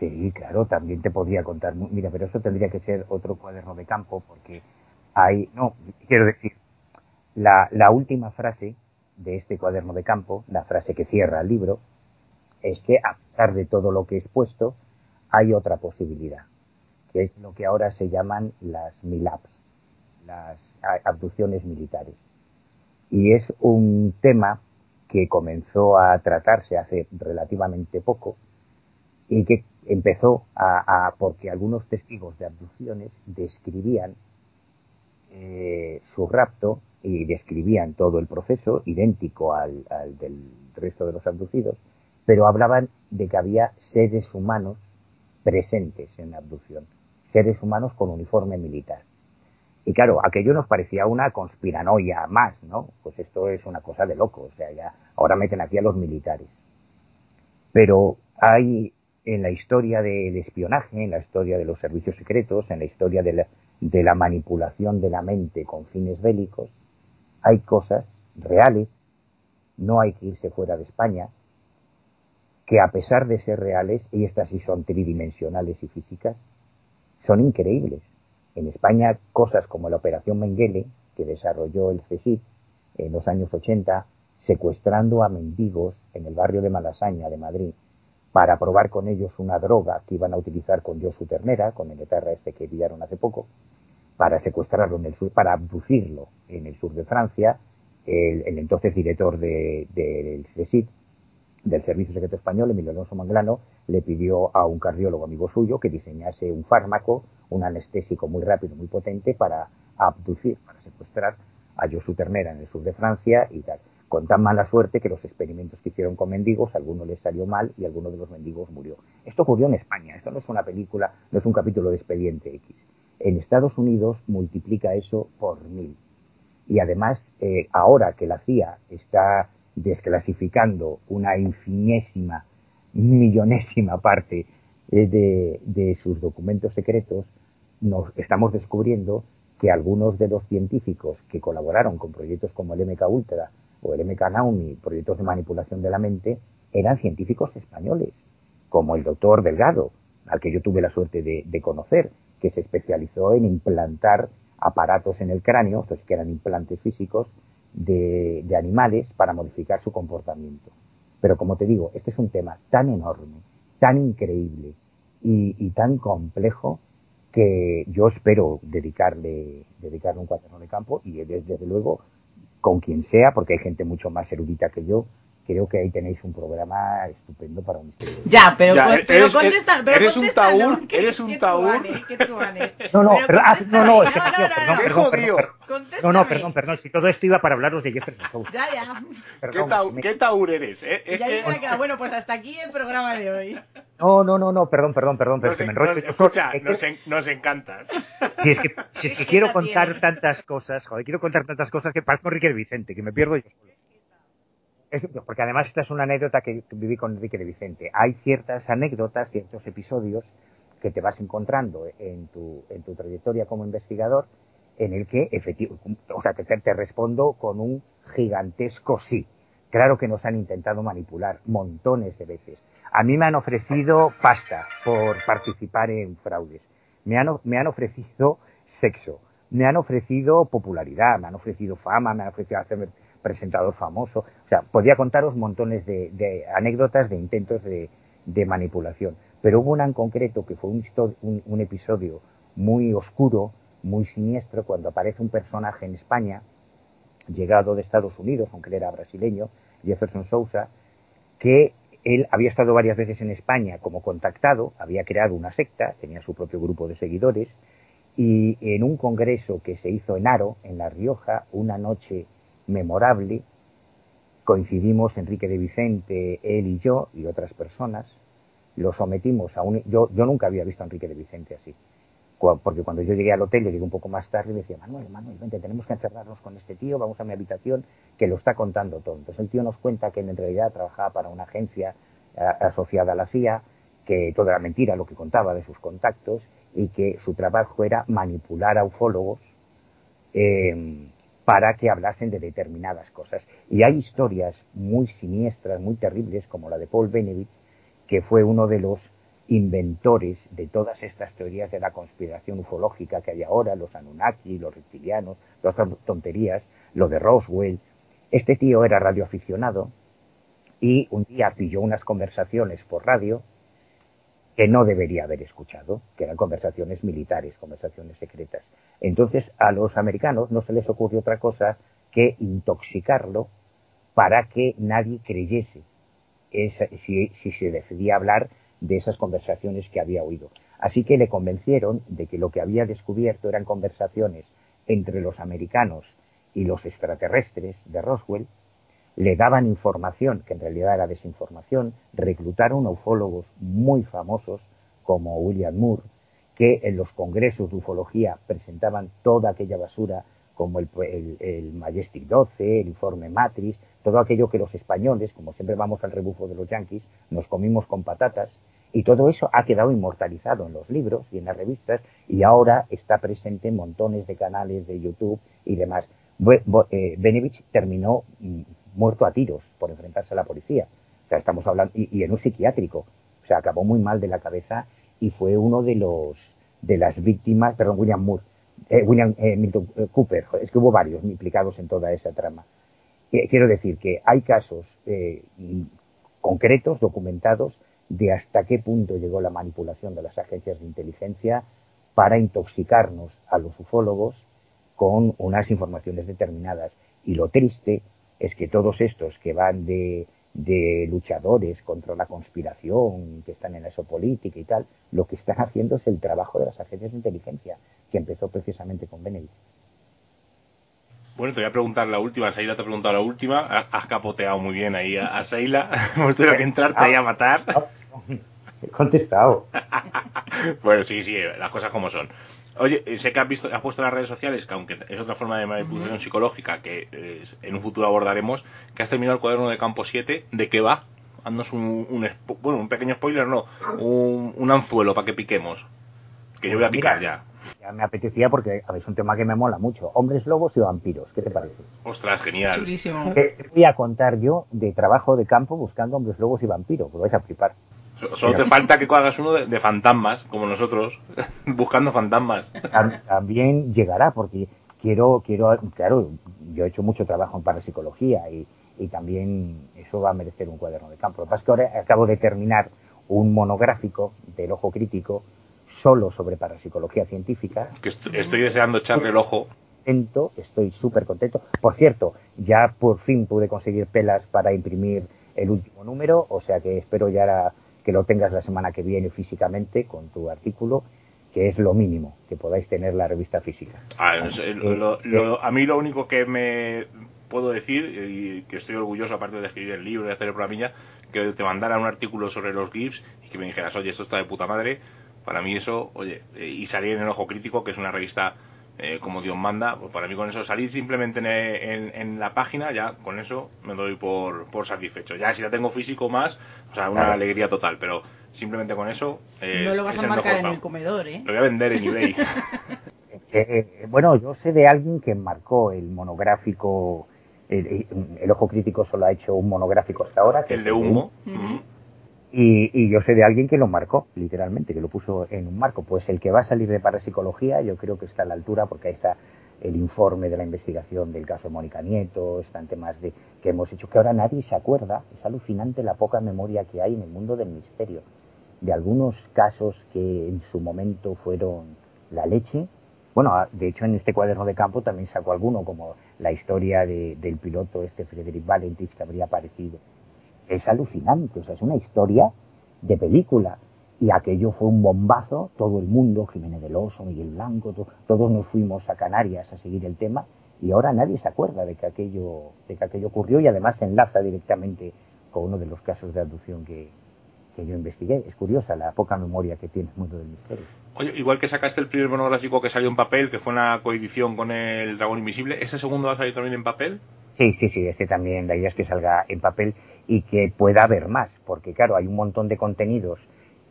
Sí, claro, también te podría contar. Mira, pero eso tendría que ser otro cuaderno de campo porque hay, no, quiero decir, la, la última frase de este cuaderno de campo, la frase que cierra el libro, es que a pesar de todo lo que he expuesto, hay otra posibilidad, que es lo que ahora se llaman las MILAPS, las abducciones militares. Y es un tema que comenzó a tratarse hace relativamente poco y que empezó a, porque algunos testigos de abducciones describían eh, su rapto y describían todo el proceso idéntico al, del resto de los abducidos, pero hablaban de que había seres humanos presentes en la abducción, seres humanos con uniforme militar. Y claro, aquello nos parecía una conspiranoia más, ¿no? Pues esto es una cosa de loco, o sea, ya ahora meten aquí a los militares. Pero hay en la historia del espionaje, en la historia de los servicios secretos, en la historia de la, manipulación de la mente con fines bélicos, hay cosas reales, no hay que irse fuera de España, que a pesar de ser reales, y estas sí son tridimensionales y físicas, son increíbles. En España, cosas como la Operación Mengele, que desarrolló el CSIC en los años 80, secuestrando a mendigos en el barrio de Malasaña de Madrid, para probar con ellos una droga que iban a utilizar con Josu Ternera, con el etarra este que pillaron hace poco, para secuestrarlo en el sur, para abducirlo en el sur de Francia, el, entonces director del de, CSIC, del Servicio Secreto Español, Emilio Alonso Manglano, le pidió a un cardiólogo amigo suyo que diseñase un fármaco, un anestésico muy rápido, muy potente, para abducir, para secuestrar a Josu Ternera en el sur de Francia y tal. Con tan mala suerte que los experimentos que hicieron con mendigos, a alguno les salió mal y alguno de los mendigos murió. Esto ocurrió en España, esto no es una película, no es un capítulo de Expediente X. En Estados Unidos multiplica eso por mil. Y además, eh, ahora que la CIA está desclasificando una infinésima, millonésima parte eh, de, de sus documentos secretos, nos estamos descubriendo que algunos de los científicos que colaboraron con proyectos como el MK Ultra o el MK Naomi, proyectos de manipulación de la mente, eran científicos españoles, como el doctor Delgado, al que yo tuve la suerte de, de conocer, que se especializó en implantar aparatos en el cráneo, estos que eran implantes físicos, de, animales para modificar su comportamiento. Pero como te digo, este es un tema tan enorme, tan increíble y, tan complejo que yo espero dedicarle, dedicarle un cuaderno de campo y desde luego con quien sea, porque hay gente mucho más erudita que yo, creo que ahí tenéis un programa estupendo para un Ya, pero, pero eres, contesta, pero eres un taúd, eres un taúd. No, no, pero, ah, no, no, es que, no, no, perdón, perdón, no, no, perdón, perdón, si todo esto iba para hablaros de Jefferson Ya, ya. ¿Qué, taúd eres? Eh? ya bueno, pues hasta aquí el programa de hoy. No, no, no, no, perdón, perdón, perdón, pero se me enrolla. Escucha, nos, en, nos encantas. Si es que, si es que quiero contar tantas cosas, joder, quiero contar tantas cosas que parezco Enrique Vicente, que me pierdo yo porque además esta es una anécdota que viví con Enrique de Vicente. Hay ciertas anécdotas, ciertos episodios que te vas encontrando en tu, en tu trayectoria como investigador en el que efectivamente, o sea, te, te respondo con un gigantesco sí. Claro que nos han intentado manipular montones de veces. A mí me han ofrecido pasta por participar en fraudes. Me han, me han ofrecido sexo. Me han ofrecido popularidad. Me han ofrecido fama. Me han ofrecido hacerme presentador famoso. O sea, podía contaros montones de, anécdotas de intentos de, manipulación. Pero hubo una en concreto que fue un, un, episodio muy oscuro, muy siniestro, cuando aparece un personaje en España, llegado de Estados Unidos, aunque él era brasileño, Jefferson Sousa, que él había estado varias veces en España como contactado, había creado una secta, tenía su propio grupo de seguidores, y en un congreso que se hizo en Aro, en La Rioja, una noche memorable, coincidimos Enrique de Vicente, él y yo, y otras personas, lo sometimos a un... Yo, yo nunca había visto a Enrique de Vicente así, porque cuando yo llegué al hotel, llegué un poco más tarde y me decía, Manuel, Manuel, vente, tenemos que encerrarnos con este tío, vamos a mi habitación, que lo está contando todo. Entonces el tío nos cuenta que en realidad trabajaba para una agencia eh, asociada a la CIA, que todo era mentira lo que contaba de sus contactos y que su trabajo era manipular a ufólogos eh, para que hablasen de determinadas cosas. Y hay historias muy siniestras, muy terribles, como la de Paul Benevich, que fue uno de los inventores de todas estas teorías de la conspiración ufológica que hay ahora, los Anunnaki, los reptilianos, estas tonterías, lo de Roswell. Este tío era radioaficionado y un día pilló unas conversaciones por radio que no debería haber escuchado, que eran conversaciones militares, conversaciones secretas. Entonces a los americanos no se les ocurrió otra cosa que intoxicarlo para que nadie creyese si, si se decidía hablar de esas conversaciones que había oído. Así que le convencieron de que lo que había descubierto eran conversaciones entre los americanos y los extraterrestres de Roswell, le daban información, que en realidad era desinformación, reclutaron ufólogos muy famosos como William Moore, que en los congresos de ufología presentaban toda aquella basura como el, el, Majestic 12, el informe Matrix, todo aquello que los españoles, como siempre vamos al rebufo de los yanquis, nos comimos con patatas y todo eso ha quedado inmortalizado en los libros y en las revistas y ahora está presente en montones de canales de YouTube y demás. Eh, Benevich terminó mm, muerto a tiros por enfrentarse a la policía. O sea, estamos hablando, y, en un psiquiátrico. O sea, acabó muy mal de la cabeza y fue uno de los, de las víctimas, perdón, William Moore, eh, William eh, Milton Cooper, es que hubo varios implicados en toda esa trama. quiero decir que hay casos concretos, documentados, de hasta qué punto llegó la manipulación de las agencias de inteligencia para intoxicarnos a los ufólogos con unas informaciones determinadas. Y lo triste es que todos estos que van de, luchadores contra la conspiración, que están en la política y tal, lo que están haciendo es el trabajo de las agencias de inteligencia, que empezó precisamente con Benedict. Bueno, te voy a preguntar la última. Seila te ha preguntado la última. Has capoteado muy bien ahí a, Seila. Hemos tenido que entrarte ahí a matar. He contestado. bueno, sí, sí, las cosas como son. Oye, eh, sé que has, visto, has puesto en las redes sociales, que aunque es otra forma de manipulación psicológica que en un futuro abordaremos, que has terminado el cuaderno de campo 7. ¿De qué va? Haznos un, un, bueno, un pequeño spoiler, no, un, anzuelo para que piquemos. Que yo voy a pues picar ya. Ya me apetecía porque es un tema que me mola mucho. Hombres lobos y vampiros, ¿qué te parece? Ostras, genial. Chulísimo. ¿Qué voy a contar yo de trabajo de campo buscando hombres lobos y vampiros? Pues vais a flipar. Solo te falta que hagas uno de, fantasmas, como nosotros, buscando fantasmas. También llegará, porque quiero, quiero, claro, yo he hecho mucho trabajo en parapsicología y, y también eso va a merecer un cuaderno de campo. Lo que pasa es que ahora acabo de terminar un monográfico del ojo crítico solo sobre parapsicología científica. Que estoy deseando echarle el ojo. Estoy súper contento. Por cierto, ya por fin pude conseguir pelas para imprimir el último número, o sea que espero ya que lo tengas la semana que viene físicamente con tu artículo, que es lo mínimo que podáis tener la revista física. Ah, eh, a mí lo único que me puedo decir, y que estoy orgulloso, aparte de escribir el libro y hacer el programilla, que te mandara un artículo sobre los GIFs y que me dijeras, oye, esto está de puta madre. Para mí eso, oye, eh, y salir en el Ojo Crítico, que es una revista eh, como Dios manda, pues para mí con eso salir simplemente en, la página, ya con eso me doy por, por satisfecho. Ya si la tengo físico más, o sea, una alegría total, pero simplemente con eso... Eh, no lo vas a marcar en el comedor, ¿eh? Lo voy a vender en eBay. Eh, bueno, yo sé de alguien que marcó el monográfico, el, Ojo Crítico solo ha hecho un monográfico hasta ahora. Que el de humo. Y, yo sé de alguien que lo marcó, literalmente, que lo puso en un marco. Pues el que va a salir de parapsicología, yo creo que está a la altura, porque ahí está el informe de la investigación del caso de Mónica Nieto, están temas de, que hemos hecho, que ahora nadie se acuerda. Es alucinante la poca memoria que hay en el mundo del misterio, de algunos casos que en su momento fueron la leche. Bueno, de hecho en este cuaderno de campo también saco alguno, como la historia del piloto este Frederick Valentich que habría aparecido. Es alucinante, o sea, es una historia de película. Y aquello fue un bombazo, todo el mundo, Jiménez del Oso, Miguel Blanco, todos nos fuimos a Canarias a seguir el tema y ahora nadie se acuerda de que aquello, de que aquello ocurrió y además se enlaza directamente con uno de los casos de abducción que, que yo investigué. Es curiosa la poca memoria que tiene el mundo del misterio. Oye, igual que sacaste el primer monográfico que salió en papel, que fue una coedición con el Dragón Invisible, ¿ese segundo va a salir también en papel? Sí, sí, sí, este también, la idea es que salga en papel y que pueda haber más, porque claro, hay un montón de contenidos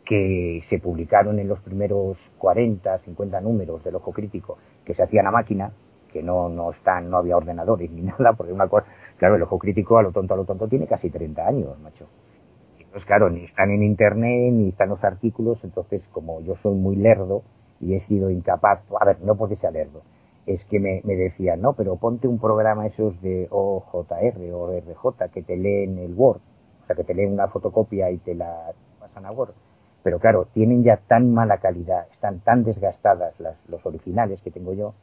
que se publicaron en los primeros 40, 50 números del Ojo Crítico, que se hacían a máquina, que no, no están, no había ordenadores ni nada, porque una cosa, claro, el Ojo Crítico a lo tonto, a lo tonto tiene casi 30 años, macho. Pues claro, ni están en internet, ni están los artículos, entonces como yo soy muy lerdo y he sido incapaz, a ver, no porque sea lerdo, es que me, me decían, no, pero ponte un programa esos de OJR o RJ que te leen el Word, o sea, que te leen una fotocopia y te la pasan a Word. Pero claro, tienen ya tan mala calidad, están tan desgastadas las, los originales que tengo yo,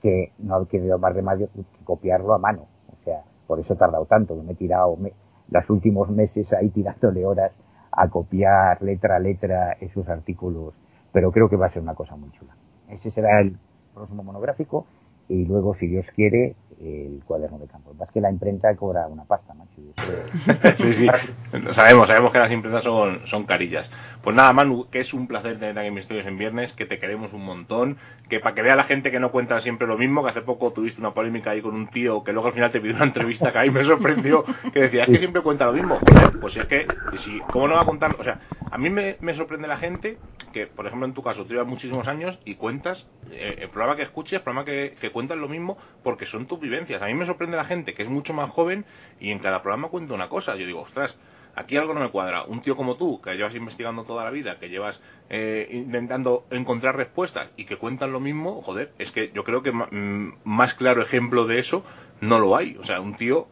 que no hay que más remedio que copiarlo a mano. O sea, por eso he tardado tanto, me he tirado me, los últimos meses ahí tirándole horas a copiar letra a letra esos artículos, pero creo que va a ser una cosa muy chula. Ese será el próximo monográfico y luego, si Dios quiere, el cuaderno de campo. Más que la imprenta cobra una pasta, macho. sí, sí. Sabemos, sabemos que las imprentas son, son carillas. Pues nada, Manu, que es un placer tener aquí en Misterios en Viernes, que te queremos un montón, que para que vea la gente que no cuenta siempre lo mismo, que hace poco tuviste una polémica ahí con un tío que luego al final te pidió una entrevista que ahí me sorprendió, que decía, es que siempre cuenta lo mismo. pues es que, si, ¿cómo no va a contar? O sea, a mí me, me sorprende la gente que, por ejemplo, en tu caso, tú llevas muchísimos años y cuentas, eh, el programa que escuches, el programa que, que cuentas lo mismo, porque son tus vivencias. A mí me sorprende la gente que es mucho más joven y en cada programa cuenta una cosa. Yo digo, ostras, aquí algo no me cuadra. Un tío como tú, que llevas investigando toda la vida, que llevas eh, intentando encontrar respuestas y que cuentan lo mismo, joder, es que yo creo que mm, más claro ejemplo de eso no lo hay. O sea, un tío...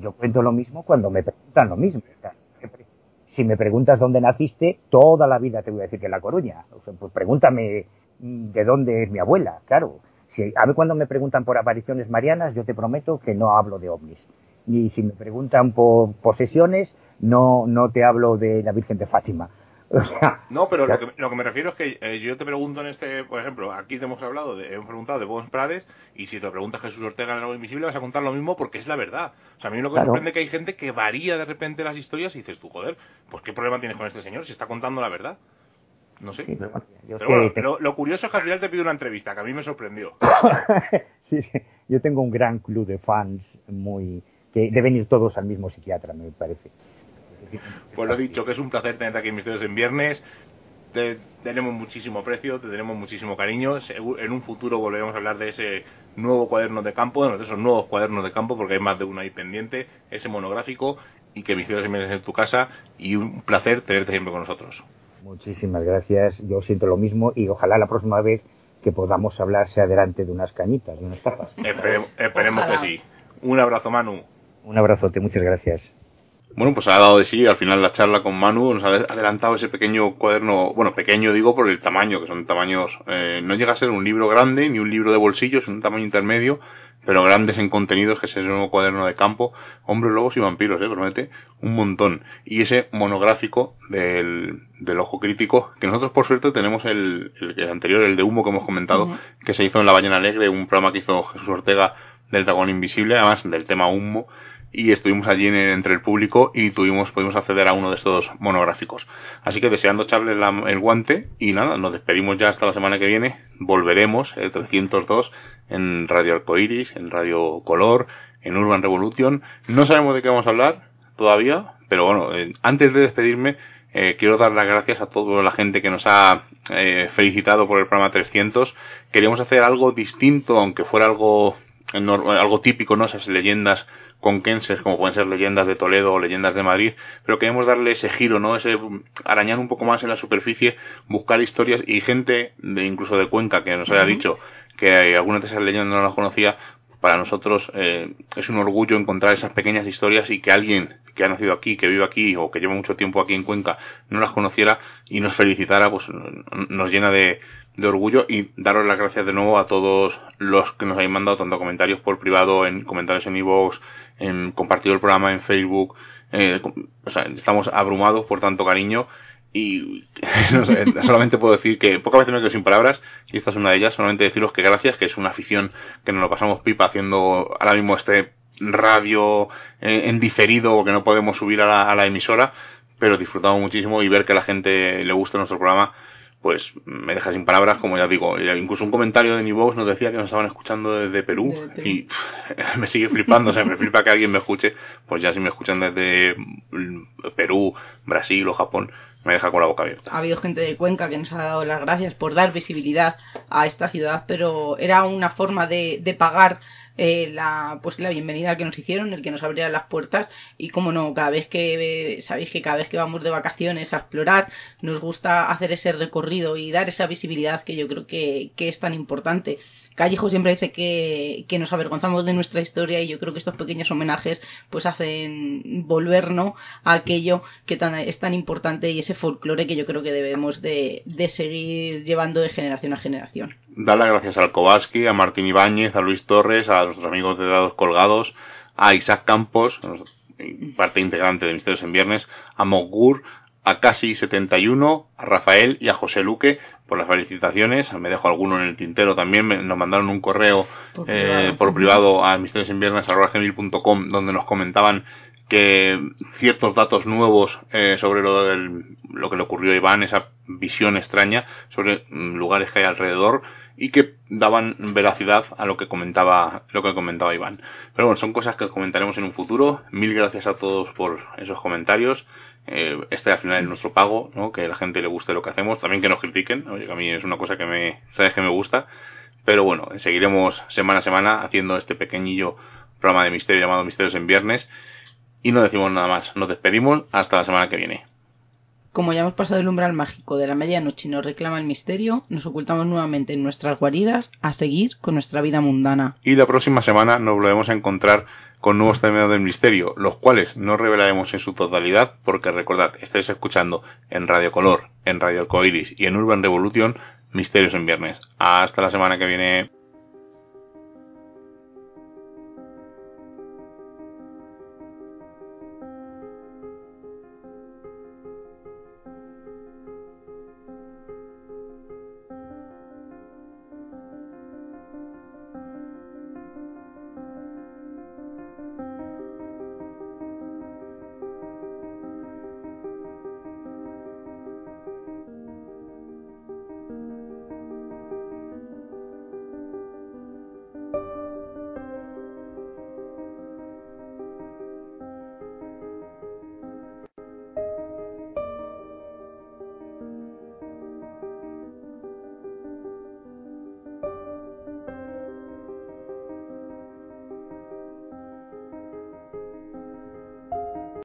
Yo cuento lo mismo cuando me preguntan lo mismo. Si me preguntas dónde naciste, toda la vida te voy a decir que en La Coruña. Pues pregúntame mm, de dónde es mi abuela, claro. Si, a ver cuando me preguntan por apariciones marianas, yo te prometo que no hablo de ovnis. Y si me preguntan por posesiones, no, no te hablo de la Virgen de Fátima. O sea, no, pero lo que, lo que, me refiero es que eh, yo te pregunto en este, por ejemplo, aquí te hemos hablado, de, hemos preguntado de Bons Prades, y si te pregunta Jesús Ortega en algo invisible, vas a contar lo mismo porque es la verdad. O sea, a mí lo que me sorprende es que hay gente que varía de repente las historias y dices tú, joder, pues qué problema tienes con este señor si está contando la verdad. No sé. pero, bueno, pero lo curioso es que al final te pido una entrevista, que a mí me sorprendió. sí, sí, yo tengo un gran club de fans muy que deben ir todos al mismo psiquiatra, me parece. Pues lo dicho, que es un placer tenerte aquí en Misterios en Viernes. Te tenemos muchísimo aprecio, te tenemos muchísimo cariño. En un futuro volveremos a hablar de ese nuevo cuaderno de campo, de esos nuevos cuadernos de campo, porque hay más de uno ahí pendiente, ese monográfico, y que Misterios en Viernes en tu casa. Y un placer tenerte siempre con nosotros. Muchísimas gracias. Yo siento lo mismo y ojalá la próxima vez que podamos hablar sea delante de unas cañitas, de unas tapas. esperemos que sí. Un abrazo, Manu. Un abrazote, muchas gracias. Bueno, pues ha dado de sí al final la charla con Manu, nos ha adelantado ese pequeño cuaderno, bueno, pequeño digo por el tamaño, que son tamaños, eh, no llega a ser un libro grande ni un libro de bolsillo, es un tamaño intermedio, pero grandes en contenidos, que es el nuevo cuaderno de campo, hombres, lobos y vampiros, eh, promete un montón. Y ese monográfico del, del ojo crítico, que nosotros por suerte tenemos el, el, anterior, el de humo que hemos comentado, que se hizo en La Ballena Alegre, un programa que hizo Jesús Ortega del Dragón Invisible, además del tema humo, y estuvimos allí en, entre el público y tuvimos pudimos acceder a uno de estos monográficos. Así que deseando echarle el guante y nada, nos despedimos ya hasta la semana que viene. Volveremos el 302 en Radio Arcoiris, en Radio Color, en Urban Revolution. No sabemos de qué vamos a hablar todavía, pero bueno, eh, antes de despedirme eh, quiero dar las gracias a toda la gente que nos ha eh, felicitado por el programa 300. Queríamos hacer algo distinto, aunque fuera algo algo típico, ¿no? Esas leyendas conquenses, como pueden ser leyendas de Toledo o leyendas de Madrid, pero queremos darle ese giro, ¿no? Ese arañar un poco más en la superficie, buscar historias y gente de incluso de Cuenca que nos haya dicho que algunas de esas leyendas no las conocía, para nosotros eh, es un orgullo encontrar esas pequeñas historias y que alguien que ha nacido aquí, que vive aquí o que lleva mucho tiempo aquí en Cuenca no las conociera y nos felicitara, pues nos llena de, de orgullo. Y daros las gracias de nuevo a todos los que nos habéis mandado tanto comentarios por privado, en comentarios en iVoox, en compartido el programa en Facebook. Eh, o sea, estamos abrumados por tanto cariño y no sé, solamente puedo decir que pocas veces me quedo sin palabras y esta es una de ellas. Solamente deciros que gracias, que es una afición que nos lo pasamos pipa haciendo ahora mismo este radio eh, en diferido o que no podemos subir a la, a la emisora, pero disfrutamos muchísimo y ver que a la gente le gusta nuestro programa pues me deja sin palabras, como ya digo. Incluso un comentario de mi voz nos decía que nos estaban escuchando desde Perú, y me sigue flipando, o sea, me flipa que alguien me escuche, pues ya si me escuchan desde Perú, Brasil o Japón, me deja con la boca abierta. Ha habido gente de Cuenca que nos ha dado las gracias por dar visibilidad a esta ciudad, pero era una forma de, de pagar eh, la pues la bienvenida que nos hicieron, el que nos abrieran las puertas y como no, cada vez que sabéis que cada vez que vamos de vacaciones a explorar nos gusta hacer ese recorrido y dar esa visibilidad que yo creo que, que es tan importante. Callejo siempre dice que, que, nos avergonzamos de nuestra historia y yo creo que estos pequeños homenajes pues hacen volvernos a aquello que es tan importante y ese folclore que yo creo que debemos de, de seguir llevando de generación a generación. Dar las gracias al Kowalski, a Martín Ibáñez, a Luis Torres, a nuestros amigos de Dados Colgados, a Isaac Campos, parte integrante de Misterios en Viernes, a Mogur, a Casi71, a Rafael y a José Luque por las felicitaciones. Me dejo alguno en el tintero también. nos mandaron un correo por eh, privado, por privado a misteriosenviernes.com donde nos comentaban que ciertos datos nuevos eh, sobre lo, del, lo que le ocurrió a Iván, esa visión extraña sobre mm, lugares que hay alrededor y que daban veracidad a lo que comentaba lo que comentaba Iván. Pero bueno, son cosas que comentaremos en un futuro. Mil gracias a todos por esos comentarios. Eh, este al final es nuestro pago, ¿no? Que a la gente le guste lo que hacemos, también que nos critiquen, oye, que a mí es una cosa que me, sabes que me gusta, pero bueno, seguiremos semana a semana haciendo este pequeñillo programa de misterio llamado Misterios en Viernes. Y no decimos nada más, nos despedimos. Hasta la semana que viene. Como ya hemos pasado el umbral mágico de la medianoche y nos reclama el misterio, nos ocultamos nuevamente en nuestras guaridas a seguir con nuestra vida mundana. Y la próxima semana nos volvemos a encontrar con nuevos términos del misterio, los cuales no revelaremos en su totalidad, porque recordad, estáis escuchando en Radio Color, en Radio Alcoiris y en Urban Revolution Misterios en Viernes. Hasta la semana que viene.